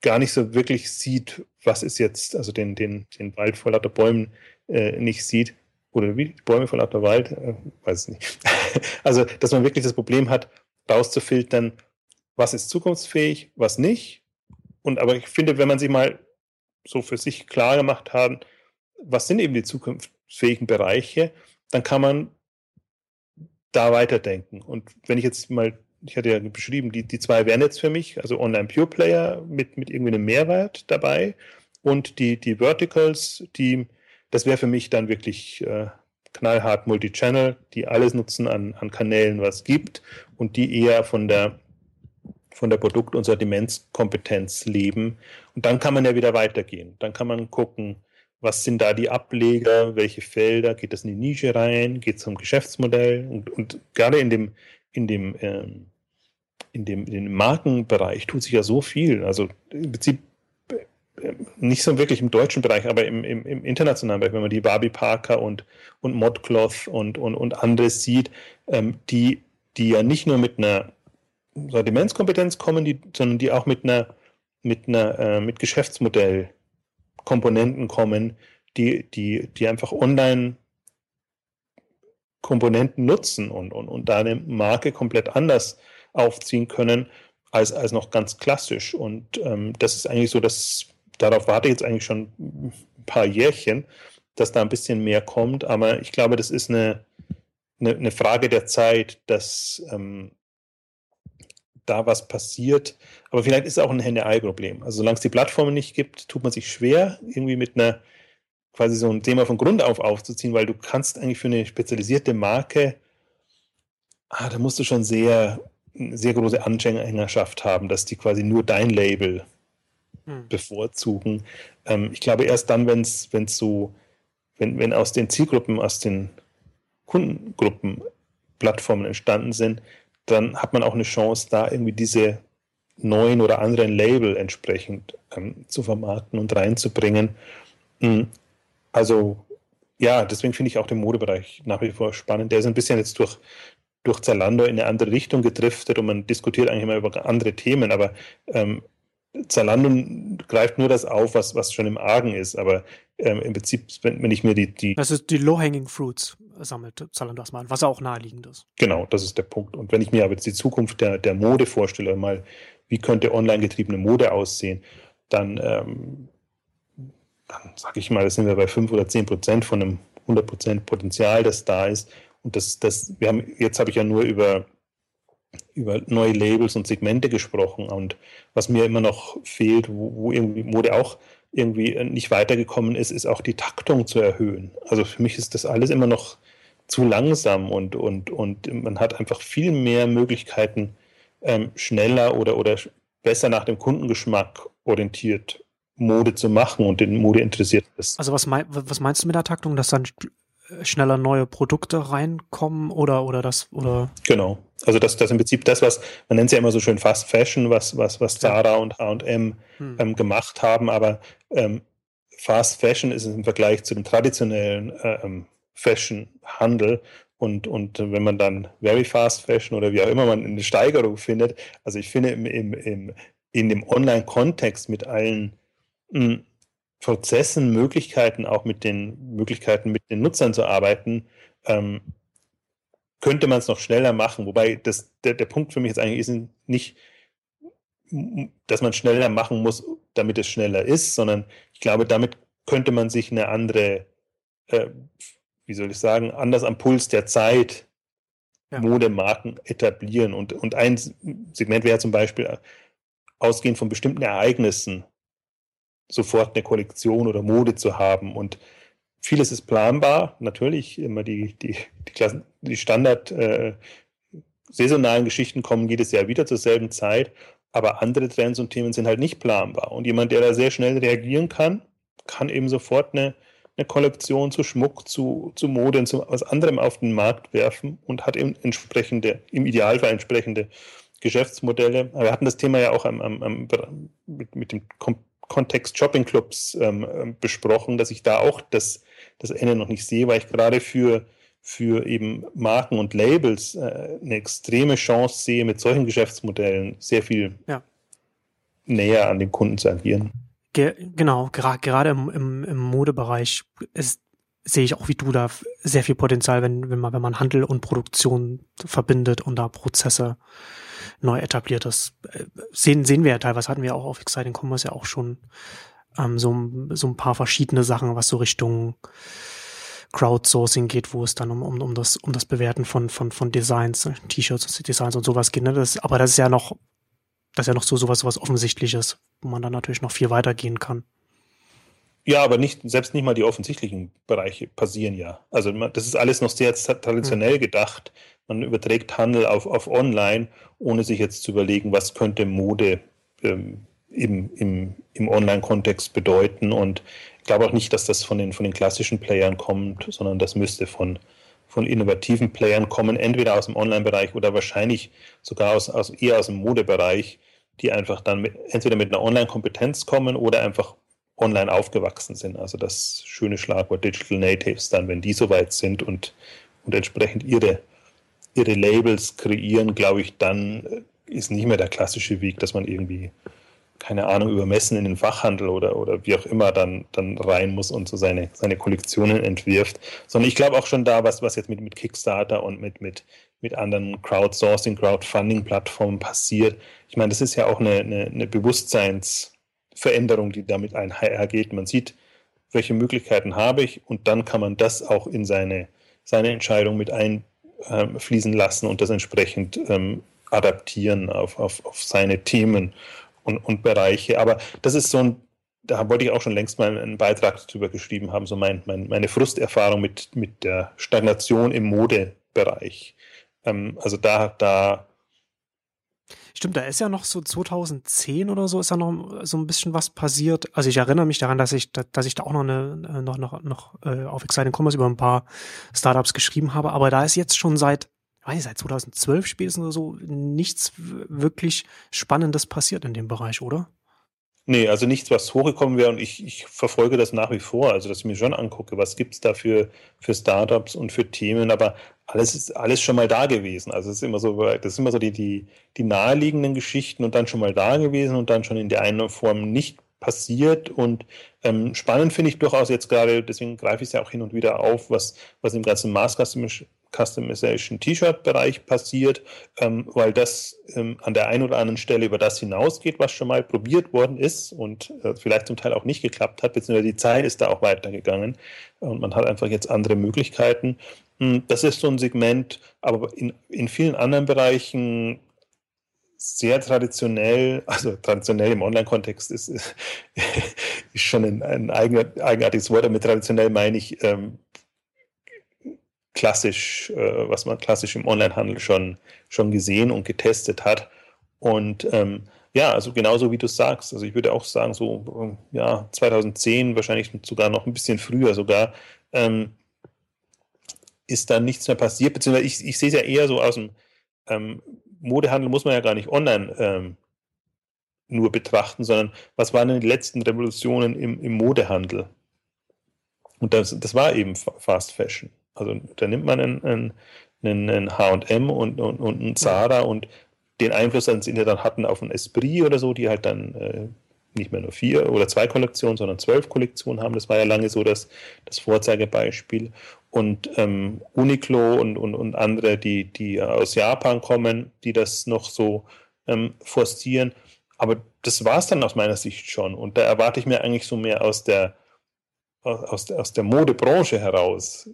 gar nicht so wirklich sieht, was ist jetzt, also den, den, den Wald vor lauter Bäumen äh, nicht sieht. Oder wie Bäume vor lauter Wald, äh, weiß es nicht. [laughs] also, dass man wirklich das Problem hat, rauszufiltern, was ist zukunftsfähig, was nicht. Und aber ich finde, wenn man sich mal so für sich klar gemacht haben, was sind eben die zukunftsfähigen Bereiche, dann kann man da weiterdenken. Und wenn ich jetzt mal, ich hatte ja beschrieben, die, die zwei wären jetzt für mich, also Online Pure Player mit, mit irgendwie einem Mehrwert dabei und die, die Verticals, die, das wäre für mich dann wirklich äh, knallhart Multichannel, die alles nutzen an, an Kanälen, was gibt und die eher von der von der Produkt- und Sortimentskompetenz leben. Und dann kann man ja wieder weitergehen. Dann kann man gucken, was sind da die Ableger, welche Felder, geht das in die Nische rein, geht es um Geschäftsmodell und, und gerade in dem, in dem, ähm, in dem, in dem Markenbereich tut sich ja so viel. Also im Prinzip äh, nicht so wirklich im deutschen Bereich, aber im, im, im internationalen Bereich, wenn man die Barbie Parker und, und Modcloth und, und, und anderes sieht, ähm, die, die ja nicht nur mit einer Sortimentskompetenz kommen, die, sondern die auch mit einer, mit einer, äh, mit Geschäftsmodellkomponenten kommen, die, die, die einfach online Komponenten nutzen und, und, und da eine Marke komplett anders aufziehen können als, als noch ganz klassisch. Und ähm, das ist eigentlich so, dass darauf warte ich jetzt eigentlich schon ein paar Jährchen, dass da ein bisschen mehr kommt. Aber ich glaube, das ist eine, eine, eine Frage der Zeit, dass ähm, da was passiert. Aber vielleicht ist es auch ein Henne-Ei-Problem. Also solange es die Plattformen nicht gibt, tut man sich schwer, irgendwie mit einer quasi so ein Thema von Grund auf aufzuziehen, weil du kannst eigentlich für eine spezialisierte Marke, ah, da musst du schon sehr, sehr große Anhängerschaft haben, dass die quasi nur dein Label hm. bevorzugen. Ähm, ich glaube, erst dann, wenn es so, wenn, wenn aus den Zielgruppen, aus den Kundengruppen Plattformen entstanden sind, dann hat man auch eine Chance, da irgendwie diese neuen oder anderen Label entsprechend ähm, zu vermarkten und reinzubringen. Mhm. Also ja, deswegen finde ich auch den Modebereich nach wie vor spannend. Der ist ein bisschen jetzt durch, durch Zalando in eine andere Richtung gedriftet und man diskutiert eigentlich immer über andere Themen, aber ähm, Zalando greift nur das auf, was, was schon im Argen ist, aber ähm, im Prinzip, wenn, wenn ich mir die, die. Das ist die Low-Hanging Fruits sammelt Zalando erstmal, was auch naheliegend ist. Genau, das ist der Punkt. Und wenn ich mir aber jetzt die Zukunft der, der Mode vorstelle, mal, wie könnte online getriebene Mode aussehen, dann, ähm, dann sage ich mal, da sind wir bei 5 oder 10 Prozent von einem 100 Prozent Potenzial, das da ist. Und das, das, wir haben, jetzt habe ich ja nur über über neue Labels und Segmente gesprochen. Und was mir immer noch fehlt, wo, wo irgendwie Mode auch irgendwie nicht weitergekommen ist, ist auch die Taktung zu erhöhen. Also für mich ist das alles immer noch zu langsam und, und, und man hat einfach viel mehr Möglichkeiten, ähm, schneller oder, oder besser nach dem Kundengeschmack orientiert Mode zu machen und den Mode interessiert ist. Also was, mein, was meinst du mit der Taktung, dass dann schneller neue Produkte reinkommen oder oder das oder? Genau. Also das das im Prinzip das was man nennt es ja immer so schön Fast Fashion was was was Zara und H&M hm. ähm, gemacht haben aber ähm, Fast Fashion ist im Vergleich zu dem traditionellen äh, ähm, Fashion Handel und, und wenn man dann Very Fast Fashion oder wie auch immer man eine Steigerung findet, also ich finde im, im, im, in dem Online-Kontext mit allen mh, hm, Prozessen, Möglichkeiten, auch mit den Möglichkeiten mit den Nutzern zu arbeiten, ähm, könnte man es noch schneller machen. Wobei das, der, der Punkt für mich jetzt eigentlich ist nicht, dass man schneller machen muss, damit es schneller ist, sondern ich glaube, damit könnte man sich eine andere, äh, wie soll ich sagen, anders am Puls der Zeit ja. Modemarken etablieren. Und, und ein Segment wäre zum Beispiel ausgehend von bestimmten Ereignissen sofort eine Kollektion oder Mode zu haben. Und vieles ist planbar, natürlich, immer die, die, die, Klassen, die Standard äh, saisonalen Geschichten kommen jedes Jahr wieder zur selben Zeit, aber andere Trends und Themen sind halt nicht planbar. Und jemand, der da sehr schnell reagieren kann, kann eben sofort eine, eine Kollektion zu Schmuck, zu, zu Mode und zu was anderem auf den Markt werfen und hat eben entsprechende, im Idealfall entsprechende Geschäftsmodelle. Aber wir hatten das Thema ja auch am, am, am mit, mit dem Kontext Shoppingclubs ähm, ähm, besprochen, dass ich da auch das, das Ende noch nicht sehe, weil ich gerade für, für eben Marken und Labels äh, eine extreme Chance sehe, mit solchen Geschäftsmodellen sehr viel ja. näher an den Kunden zu agieren. Ge genau, ger gerade im, im, im Modebereich ist, sehe ich auch wie du da sehr viel Potenzial, wenn, wenn man, wenn man Handel und Produktion verbindet und da Prozesse neu etabliert. Das äh, sehen, sehen wir ja teilweise, hatten wir auch auf Exciting Commerce ja auch schon ähm, so, so ein paar verschiedene Sachen, was so Richtung Crowdsourcing geht, wo es dann um, um, um, das, um das Bewerten von, von, von Designs, T-Shirts, Designs und sowas geht. Ne? Das, aber das ist ja noch, das ist ja noch so sowas, sowas Offensichtliches, wo man dann natürlich noch viel weitergehen kann. Ja, aber nicht, selbst nicht mal die offensichtlichen Bereiche passieren ja. Also das ist alles noch sehr traditionell mhm. gedacht. Man überträgt Handel auf, auf online, ohne sich jetzt zu überlegen, was könnte Mode ähm, im, im, im Online-Kontext bedeuten. Und ich glaube auch nicht, dass das von den, von den klassischen Playern kommt, sondern das müsste von, von innovativen Playern kommen, entweder aus dem Online-Bereich oder wahrscheinlich sogar aus, aus, eher aus dem Modebereich, die einfach dann mit, entweder mit einer Online-Kompetenz kommen oder einfach online aufgewachsen sind. Also das schöne Schlagwort Digital Natives dann, wenn die soweit sind und, und entsprechend ihre, ihre Labels kreieren, glaube ich, dann ist nicht mehr der klassische Weg, dass man irgendwie, keine Ahnung, über Messen in den Fachhandel oder, oder wie auch immer dann, dann rein muss und so seine, seine Kollektionen entwirft. Sondern ich glaube auch schon da, was, was jetzt mit, mit Kickstarter und mit, mit, mit anderen Crowdsourcing, Crowdfunding-Plattformen passiert. Ich meine, das ist ja auch eine, eine, eine Bewusstseins- Veränderung, die damit einhergeht. Man sieht, welche Möglichkeiten habe ich und dann kann man das auch in seine, seine Entscheidung mit einfließen lassen und das entsprechend ähm, adaptieren auf, auf, auf seine Themen und, und Bereiche. Aber das ist so ein da wollte ich auch schon längst mal einen Beitrag darüber geschrieben haben, so mein, mein, meine Frusterfahrung mit, mit der Stagnation im Modebereich. Ähm, also da, da Stimmt, da ist ja noch so 2010 oder so ist ja noch so ein bisschen was passiert. Also ich erinnere mich daran, dass ich, dass ich da auch noch eine, noch, noch, noch äh, auf Exciting Commerce über ein paar Startups geschrieben habe. Aber da ist jetzt schon seit, weiß nicht, seit 2012 spätestens oder so nichts wirklich Spannendes passiert in dem Bereich, oder? Nee, also nichts, was hochgekommen wäre und ich, ich verfolge das nach wie vor, also dass ich mir schon angucke, was gibt's da für, für Startups und für Themen, aber alles ist alles schon mal da gewesen. Also es ist immer so, das sind immer so die, die, die naheliegenden Geschichten und dann schon mal da gewesen und dann schon in der einen Form nicht passiert. Und ähm, spannend finde ich durchaus jetzt gerade, deswegen greife ich es ja auch hin und wieder auf, was, was im ganzen Mass Customization T-Shirt-Bereich passiert, ähm, weil das ähm, an der einen oder anderen Stelle über das hinausgeht, was schon mal probiert worden ist und äh, vielleicht zum Teil auch nicht geklappt hat, beziehungsweise die Zeit ist da auch weitergegangen und man hat einfach jetzt andere Möglichkeiten. Hm, das ist so ein Segment, aber in, in vielen anderen Bereichen sehr traditionell, also traditionell im Online-Kontext ist, [laughs] ist, schon ein, ein eigenartiges Wort, aber mit traditionell meine ich ähm, klassisch, äh, was man klassisch im Onlinehandel schon, schon gesehen und getestet hat. Und ähm, ja, also genauso wie du sagst. Also ich würde auch sagen, so ja, 2010, wahrscheinlich sogar noch ein bisschen früher sogar, ähm, ist da nichts mehr passiert, beziehungsweise ich, ich sehe es ja eher so aus dem ähm, Modehandel muss man ja gar nicht online ähm, nur betrachten, sondern was waren denn die letzten Revolutionen im, im Modehandel? Und das, das war eben Fast Fashion. Also da nimmt man einen, einen, einen H&M und, und, und einen Zara und den Einfluss, den sie dann hatten auf ein Esprit oder so, die halt dann äh, nicht mehr nur vier oder zwei Kollektionen, sondern zwölf Kollektionen haben. Das war ja lange so das, das Vorzeigebeispiel. Und ähm, Uniqlo und, und, und andere, die, die aus Japan kommen, die das noch so ähm, forcieren. Aber das war es dann aus meiner Sicht schon. Und da erwarte ich mir eigentlich so mehr aus der, aus aus der Modebranche heraus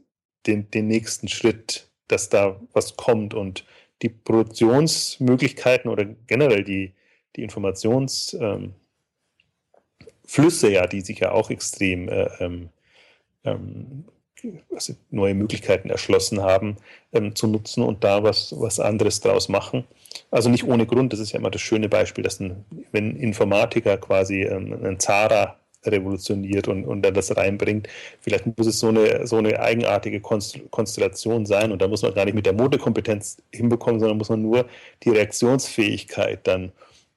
den, den nächsten Schritt, dass da was kommt und die Produktionsmöglichkeiten oder generell die, die Informationsflüsse, ähm, ja, die sich ja auch extrem äh, ähm, ähm, also neue Möglichkeiten erschlossen haben, ähm, zu nutzen und da was, was anderes draus machen. Also nicht ohne Grund, das ist ja immer das schöne Beispiel, dass ein, wenn Informatiker quasi ähm, einen Zara revolutioniert und, und dann das reinbringt. Vielleicht muss es so eine, so eine eigenartige Konstellation sein und da muss man gar nicht mit der Modekompetenz hinbekommen, sondern muss man nur die Reaktionsfähigkeit dann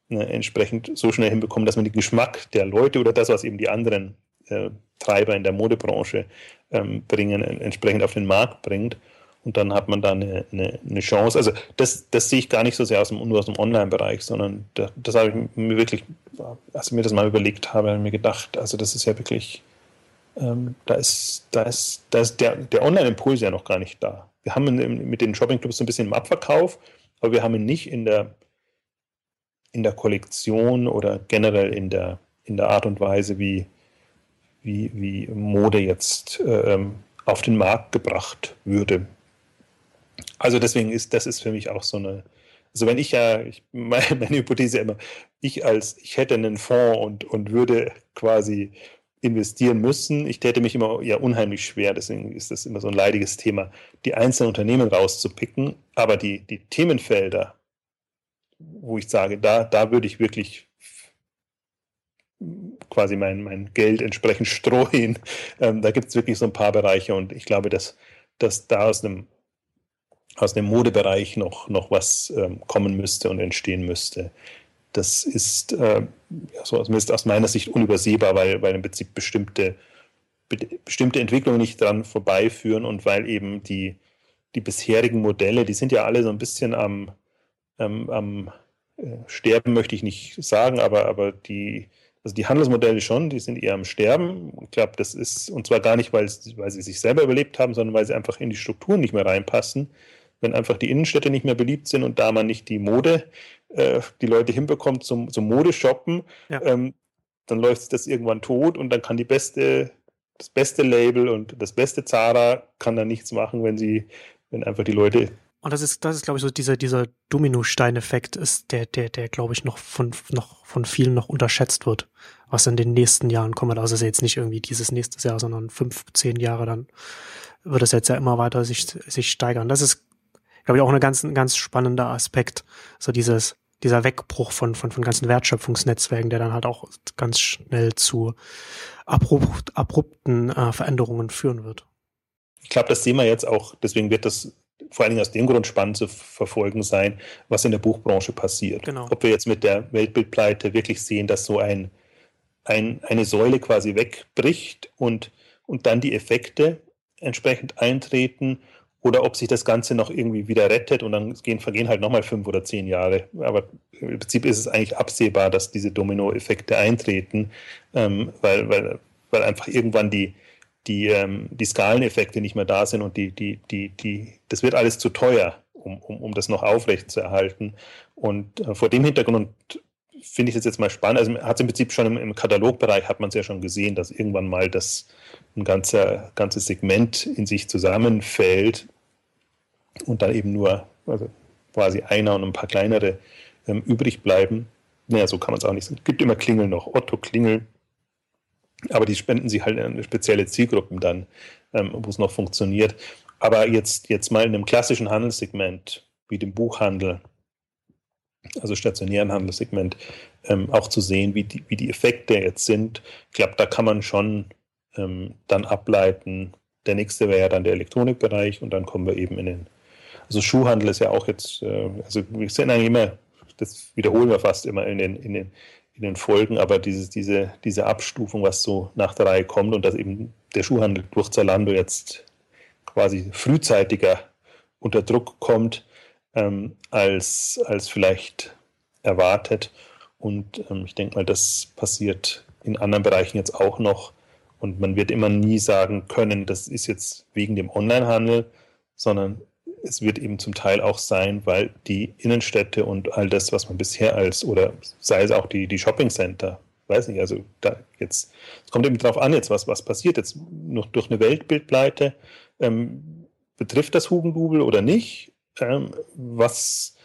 ne, entsprechend so schnell hinbekommen, dass man den Geschmack der Leute oder das, was eben die anderen äh, Treiber in der Modebranche ähm, bringen, entsprechend auf den Markt bringt und dann hat man da eine, eine, eine, Chance. Also das, das sehe ich gar nicht so sehr aus dem, nur aus dem Online-Bereich, sondern da, das habe ich mir wirklich, als ich mir das mal überlegt habe, habe ich mir gedacht, also das ist ja wirklich, ähm, da ist, da ist, da ist der, der Online-Impuls ja noch gar nicht da. Wir haben in, mit den Shopping-Clubs ein bisschen im Abverkauf, aber wir haben ihn nicht in der, in der Kollektion oder generell in der, in der Art und Weise, wie, wie, wie Mode jetzt ähm, auf den Markt gebracht würde. Also deswegen ist das ist für mich auch so eine, also wenn ich ja, ich, [laughs] meine, meine Hypothese immer, ich als, ich hätte einen Fonds und, und würde quasi investieren müssen, ich täte mich immer ja unheimlich schwer, deswegen ist das immer so ein leidiges Thema, die einzelnen Unternehmen rauszupicken, aber die, die Themenfelder, wo ich sage, da, da würde ich wirklich quasi mein, mein Geld entsprechend streuen. Ähm, da gibt es wirklich so ein paar Bereiche und ich glaube, dass, dass da aus einem aus dem Modebereich noch, noch was ähm, kommen müsste und entstehen müsste. Das ist äh, so zumindest aus meiner Sicht unübersehbar, weil, weil im Prinzip bestimmte, be bestimmte Entwicklungen nicht dran vorbeiführen und weil eben die, die bisherigen Modelle, die sind ja alle so ein bisschen am, ähm, am äh, Sterben, möchte ich nicht sagen, aber, aber die, also die Handelsmodelle schon, die sind eher am Sterben. Ich glaube, das ist, und zwar gar nicht, weil, weil sie sich selber überlebt haben, sondern weil sie einfach in die Strukturen nicht mehr reinpassen wenn einfach die Innenstädte nicht mehr beliebt sind und da man nicht die Mode, äh, die Leute hinbekommt zum, zum Modeshoppen, ja. ähm, dann läuft das irgendwann tot und dann kann die beste, das beste Label und das beste Zara kann da nichts machen, wenn sie, wenn einfach die Leute Und das ist, das ist, glaube ich, so dieser, dieser Dominosteineffekt ist, der, der, der, glaube ich, noch von, noch von vielen noch unterschätzt wird, was in den nächsten Jahren kommt. Also ist ja jetzt nicht irgendwie dieses nächstes Jahr, sondern fünf, zehn Jahre, dann wird es jetzt ja immer weiter sich, sich steigern. Das ist, glaube ich, auch ein ganz, ein ganz spannender Aspekt. So dieses, dieser Wegbruch von, von, von ganzen Wertschöpfungsnetzwerken, der dann halt auch ganz schnell zu abrupt, abrupten äh, Veränderungen führen wird. Ich glaube, das sehen wir jetzt auch, deswegen wird das vor allen Dingen aus dem Grund spannend zu verfolgen sein, was in der Buchbranche passiert. Genau. Ob wir jetzt mit der Weltbildpleite wirklich sehen, dass so ein, ein, eine Säule quasi wegbricht und, und dann die Effekte entsprechend eintreten oder ob sich das Ganze noch irgendwie wieder rettet und dann gehen, vergehen halt nochmal fünf oder zehn Jahre. Aber im Prinzip ist es eigentlich absehbar, dass diese Dominoeffekte eintreten, ähm, weil, weil, weil einfach irgendwann die, die, ähm, die Skaleneffekte nicht mehr da sind und die, die, die, die, das wird alles zu teuer, um, um, um das noch aufrecht zu erhalten. Und äh, vor dem Hintergrund finde ich das jetzt mal spannend. Also hat es im Prinzip schon im, im Katalogbereich hat man es ja schon gesehen, dass irgendwann mal das ein ganzer, ganzes Segment in sich zusammenfällt und dann eben nur also quasi einer und ein paar kleinere ähm, übrig bleiben. Naja, so kann man es auch nicht sagen. Es gibt immer Klingel noch, Otto Klingel, aber die spenden sie halt an spezielle Zielgruppen dann, ähm, wo es noch funktioniert. Aber jetzt, jetzt mal in einem klassischen Handelssegment wie dem Buchhandel, also stationären Handelssegment, ähm, auch zu sehen, wie die, wie die Effekte jetzt sind. Ich glaube, da kann man schon ähm, dann ableiten. Der nächste wäre ja dann der Elektronikbereich und dann kommen wir eben in den also Schuhhandel ist ja auch jetzt, äh, also wir sind eigentlich immer, das wiederholen wir fast immer in den, in den, in den Folgen, aber dieses, diese, diese Abstufung, was so nach der Reihe kommt und dass eben der Schuhhandel durch Zalando jetzt quasi frühzeitiger unter Druck kommt ähm, als, als vielleicht erwartet. Und ähm, ich denke mal, das passiert in anderen Bereichen jetzt auch noch. Und man wird immer nie sagen können, das ist jetzt wegen dem Onlinehandel, sondern es wird eben zum Teil auch sein, weil die Innenstädte und all das, was man bisher als, oder sei es auch die, die Shopping Center, weiß nicht, also da jetzt, es kommt eben darauf an, jetzt was, was passiert jetzt noch durch eine Weltbildpleite, ähm, betrifft das Hugendubel oder nicht? Ähm, was,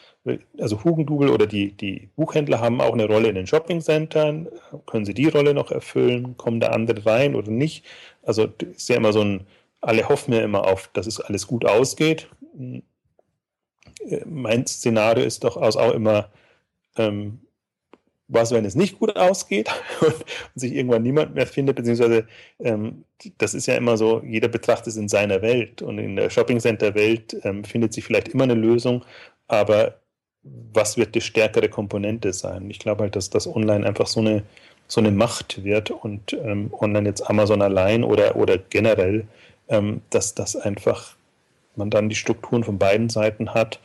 also Hugendubel oder die, die Buchhändler haben auch eine Rolle in den Shoppingcentern. Können sie die Rolle noch erfüllen? Kommen da andere rein oder nicht? Also ist ja immer so ein, alle hoffen ja immer auf, dass es alles gut ausgeht. Mein Szenario ist doch auch immer, ähm, was, wenn es nicht gut ausgeht [laughs] und, sich irgendwann niemand mehr findet, beziehungsweise ähm, das ist ja immer so, jeder betrachtet es in seiner Welt und in der Shopping-Center-Welt ähm, findet sich vielleicht immer eine Lösung, aber was wird die stärkere Komponente sein? Ich glaube halt, dass das Online einfach so eine, so eine Macht wird und ähm, Online jetzt Amazon allein oder, oder generell, ähm, dass das einfach man dann die Strukturen von beiden Seiten hat.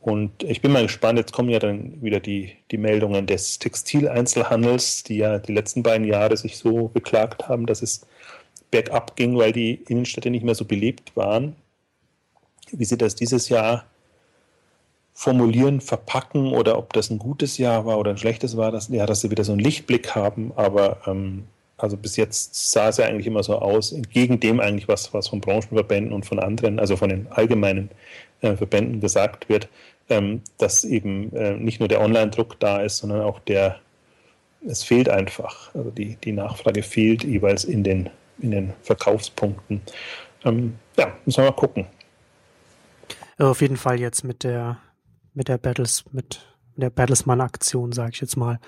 Und ich bin mal gespannt, jetzt kommen ja dann wieder die, die Meldungen des Textileinzelhandels, die ja die letzten beiden Jahre sich so beklagt haben, dass es bergab ging, weil die Innenstädte nicht mehr so belebt waren. Wie sie das dieses Jahr formulieren, verpacken oder ob das ein gutes Jahr war oder ein schlechtes war, dass, ja, dass sie wieder so einen Lichtblick haben, aber ähm, also bis jetzt sah es ja eigentlich immer so aus, entgegen dem eigentlich, was, was von Branchenverbänden und von anderen, also von den allgemeinen äh, Verbänden gesagt wird, ähm, dass eben äh, nicht nur der Online-Druck da ist, sondern auch der, es fehlt einfach, also die, die Nachfrage fehlt jeweils in den, in den Verkaufspunkten. Ähm, ja, müssen wir mal gucken. Also auf jeden Fall jetzt mit der, mit der Battles, mit der Battlesman-Aktion, sage ich jetzt mal,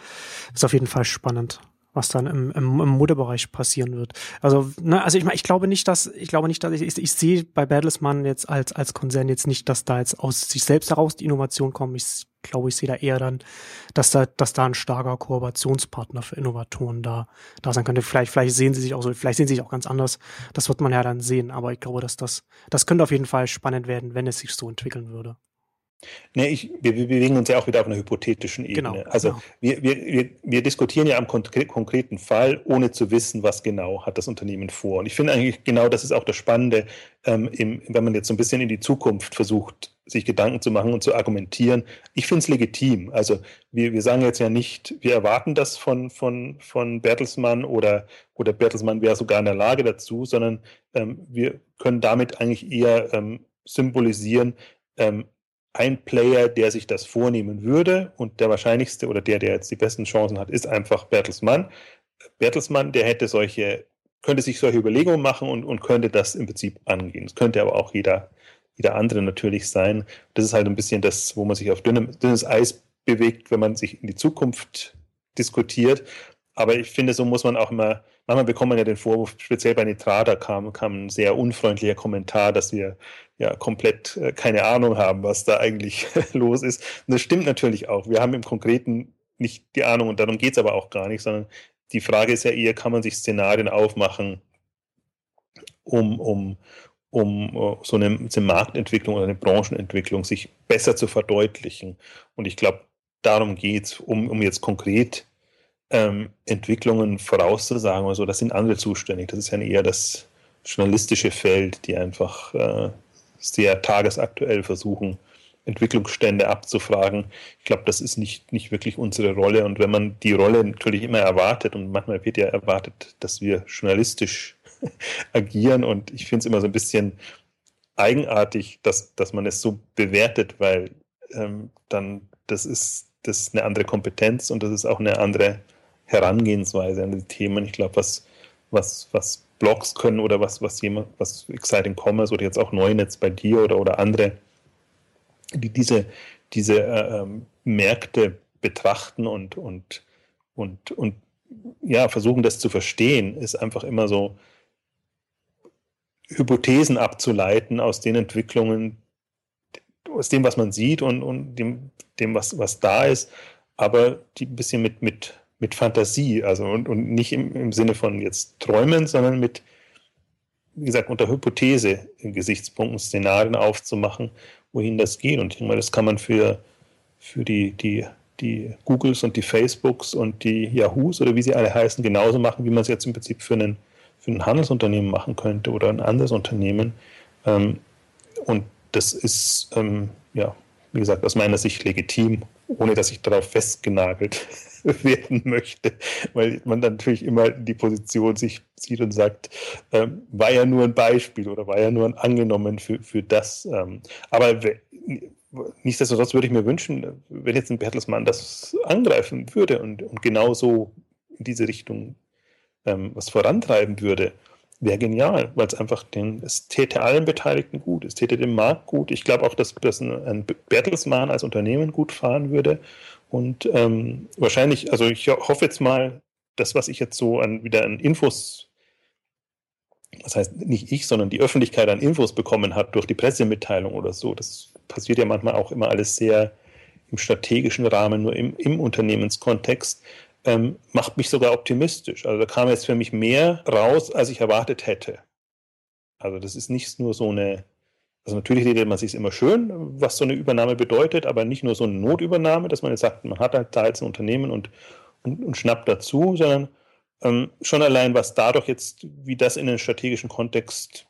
ist auf jeden Fall spannend was dann im, im, im Modebereich passieren wird. Also, ne, also ich meine, ich glaube nicht, dass, ich glaube nicht, dass ich, ich, ich sehe bei Battlesman jetzt als, als Konzern jetzt nicht, dass da jetzt aus sich selbst heraus die Innovation kommt. Ich glaube, ich sehe da eher dann, dass da, dass da ein starker Kooperationspartner für Innovatoren da, da sein könnte. Vielleicht, vielleicht sehen sie sich auch so, vielleicht sehen sie sich auch ganz anders. Das wird man ja dann sehen. Aber ich glaube, dass das, das könnte auf jeden Fall spannend werden, wenn es sich so entwickeln würde. Nee, ich, wir, wir, bewegen uns ja auch wieder auf einer hypothetischen Ebene. Genau, also genau. Wir, wir, wir, diskutieren ja am konkreten Fall, ohne zu wissen, was genau hat das Unternehmen vor. Und ich finde eigentlich genau das ist auch das Spannende, ähm, im, wenn man jetzt so ein bisschen in die Zukunft versucht, sich Gedanken zu machen und zu argumentieren. Ich finde es legitim. Also wir, sagen jetzt ja nicht, wir erwarten das von, von, von Bertelsmann oder, oder Bertelsmann wäre sogar in der Lage dazu, sondern ähm, wir können damit eigentlich eher ähm, symbolisieren, ähm, ein Player, der sich das vornehmen würde und der wahrscheinlichste oder der, der jetzt die besten Chancen hat, ist einfach Bertelsmann. Bertelsmann, der hätte solche, könnte sich solche Überlegungen machen und, und könnte das im Prinzip angehen. Das könnte aber auch jeder, jeder andere natürlich sein. Das ist halt ein bisschen das, wo man sich auf dünnem, dünnes Eis bewegt, wenn man sich in die Zukunft diskutiert. Aber ich finde, so muss man auch immer, manchmal bekommt man ja den Vorwurf, speziell bei Nitrada kam, kam ein sehr unfreundlicher Kommentar, dass wir ja komplett äh, keine Ahnung haben, was da eigentlich [laughs] los ist. Und das stimmt natürlich auch. Wir haben im Konkreten nicht die Ahnung und darum geht es aber auch gar nicht, sondern die Frage ist ja eher, kann man sich Szenarien aufmachen, um, um, um uh, so eine, eine Marktentwicklung oder eine Branchenentwicklung sich besser zu verdeutlichen. Und ich glaube, darum geht es, um, um jetzt konkret ähm, Entwicklungen vorauszusagen oder so, das sind andere zuständig. Das ist ja eher das journalistische Feld, die einfach äh, sehr tagesaktuell versuchen, Entwicklungsstände abzufragen. Ich glaube, das ist nicht, nicht wirklich unsere Rolle. Und wenn man die Rolle natürlich immer erwartet, und manchmal wird ja erwartet, dass wir journalistisch [laughs] agieren, und ich finde es immer so ein bisschen eigenartig, dass, dass man es so bewertet, weil ähm, dann das ist, das ist eine andere Kompetenz und das ist auch eine andere Herangehensweise an die Themen. Ich glaube, was, was, was Blogs können oder was, was jemand, was Exciting Commerce oder jetzt auch Neunetz bei dir oder, oder andere, die diese, diese äh, ähm, Märkte betrachten und, und, und, und ja, versuchen das zu verstehen, ist einfach immer so Hypothesen abzuleiten aus den Entwicklungen, aus dem, was man sieht und, und dem, dem was, was da ist, aber die ein bisschen mit, mit mit Fantasie, also und, und nicht im, im Sinne von jetzt träumen, sondern mit, wie gesagt, unter Hypothese Gesichtspunkten, Szenarien aufzumachen, wohin das geht. Und ich meine, das kann man für, für die, die, die Googles und die Facebooks und die Yahoos oder wie sie alle heißen, genauso machen, wie man es jetzt im Prinzip für, einen, für ein Handelsunternehmen machen könnte oder ein anderes Unternehmen. Ähm, und das ist, ähm, ja, wie gesagt, aus meiner Sicht legitim, ohne dass ich darauf festgenagelt [laughs] werden möchte, weil man dann natürlich immer die Position sich sieht und sagt, ähm, war ja nur ein Beispiel oder war ja nur ein angenommen für, für das. Ähm, aber nichtsdestotrotz würde ich mir wünschen, wenn jetzt ein Bertelsmann das angreifen würde und, und genauso in diese Richtung ähm, was vorantreiben würde, wäre genial, weil es einfach den, es täte allen Beteiligten gut, es täte dem Markt gut. Ich glaube auch, dass, dass ein, Bertelsmann als Unternehmen gut fahren würde und ähm, wahrscheinlich, also ich hoffe jetzt mal, das, was ich jetzt so an, wieder an Infos, das heißt nicht ich, sondern die Öffentlichkeit an Infos bekommen hat durch die Pressemitteilung oder so, das passiert ja manchmal auch immer alles sehr im strategischen Rahmen, nur im, im Unternehmenskontext, ähm, macht mich sogar optimistisch. Also da kam jetzt für mich mehr raus, als ich erwartet hätte. Also das ist nicht nur so eine also natürlich redet man sich immer schön, was so eine Übernahme bedeutet, aber nicht nur so eine Notübernahme, dass man jetzt sagt, man hat halt da jetzt ein Unternehmen und, und, und schnappt dazu, sondern ähm, schon allein, was dadurch jetzt, wie das in den strategischen Kontext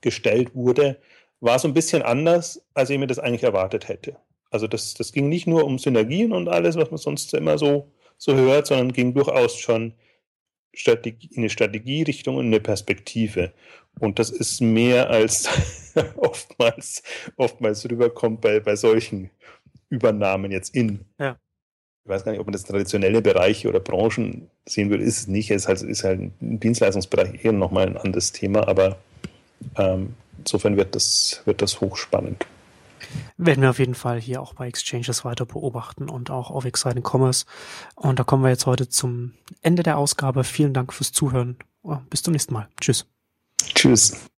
gestellt wurde, war so ein bisschen anders, als ich mir das eigentlich erwartet hätte. Also das, das ging nicht nur um Synergien und alles, was man sonst immer so, so hört, sondern ging durchaus schon Strategie, in eine Strategierichtung und eine Perspektive. Und das ist mehr als [laughs] oftmals, oftmals rüberkommt bei, bei solchen Übernahmen jetzt in. Ja. Ich weiß gar nicht, ob man das traditionelle Bereiche oder Branchen sehen würde, ist es nicht. Es ist halt, ist halt ein Dienstleistungsbereich eher nochmal ein anderes Thema, aber ähm, insofern wird das, wird das hochspannend. Werden wir auf jeden Fall hier auch bei Exchanges weiter beobachten und auch auf Exciting Commerce. Und da kommen wir jetzt heute zum Ende der Ausgabe. Vielen Dank fürs Zuhören. Bis zum nächsten Mal. Tschüss. Tschüss.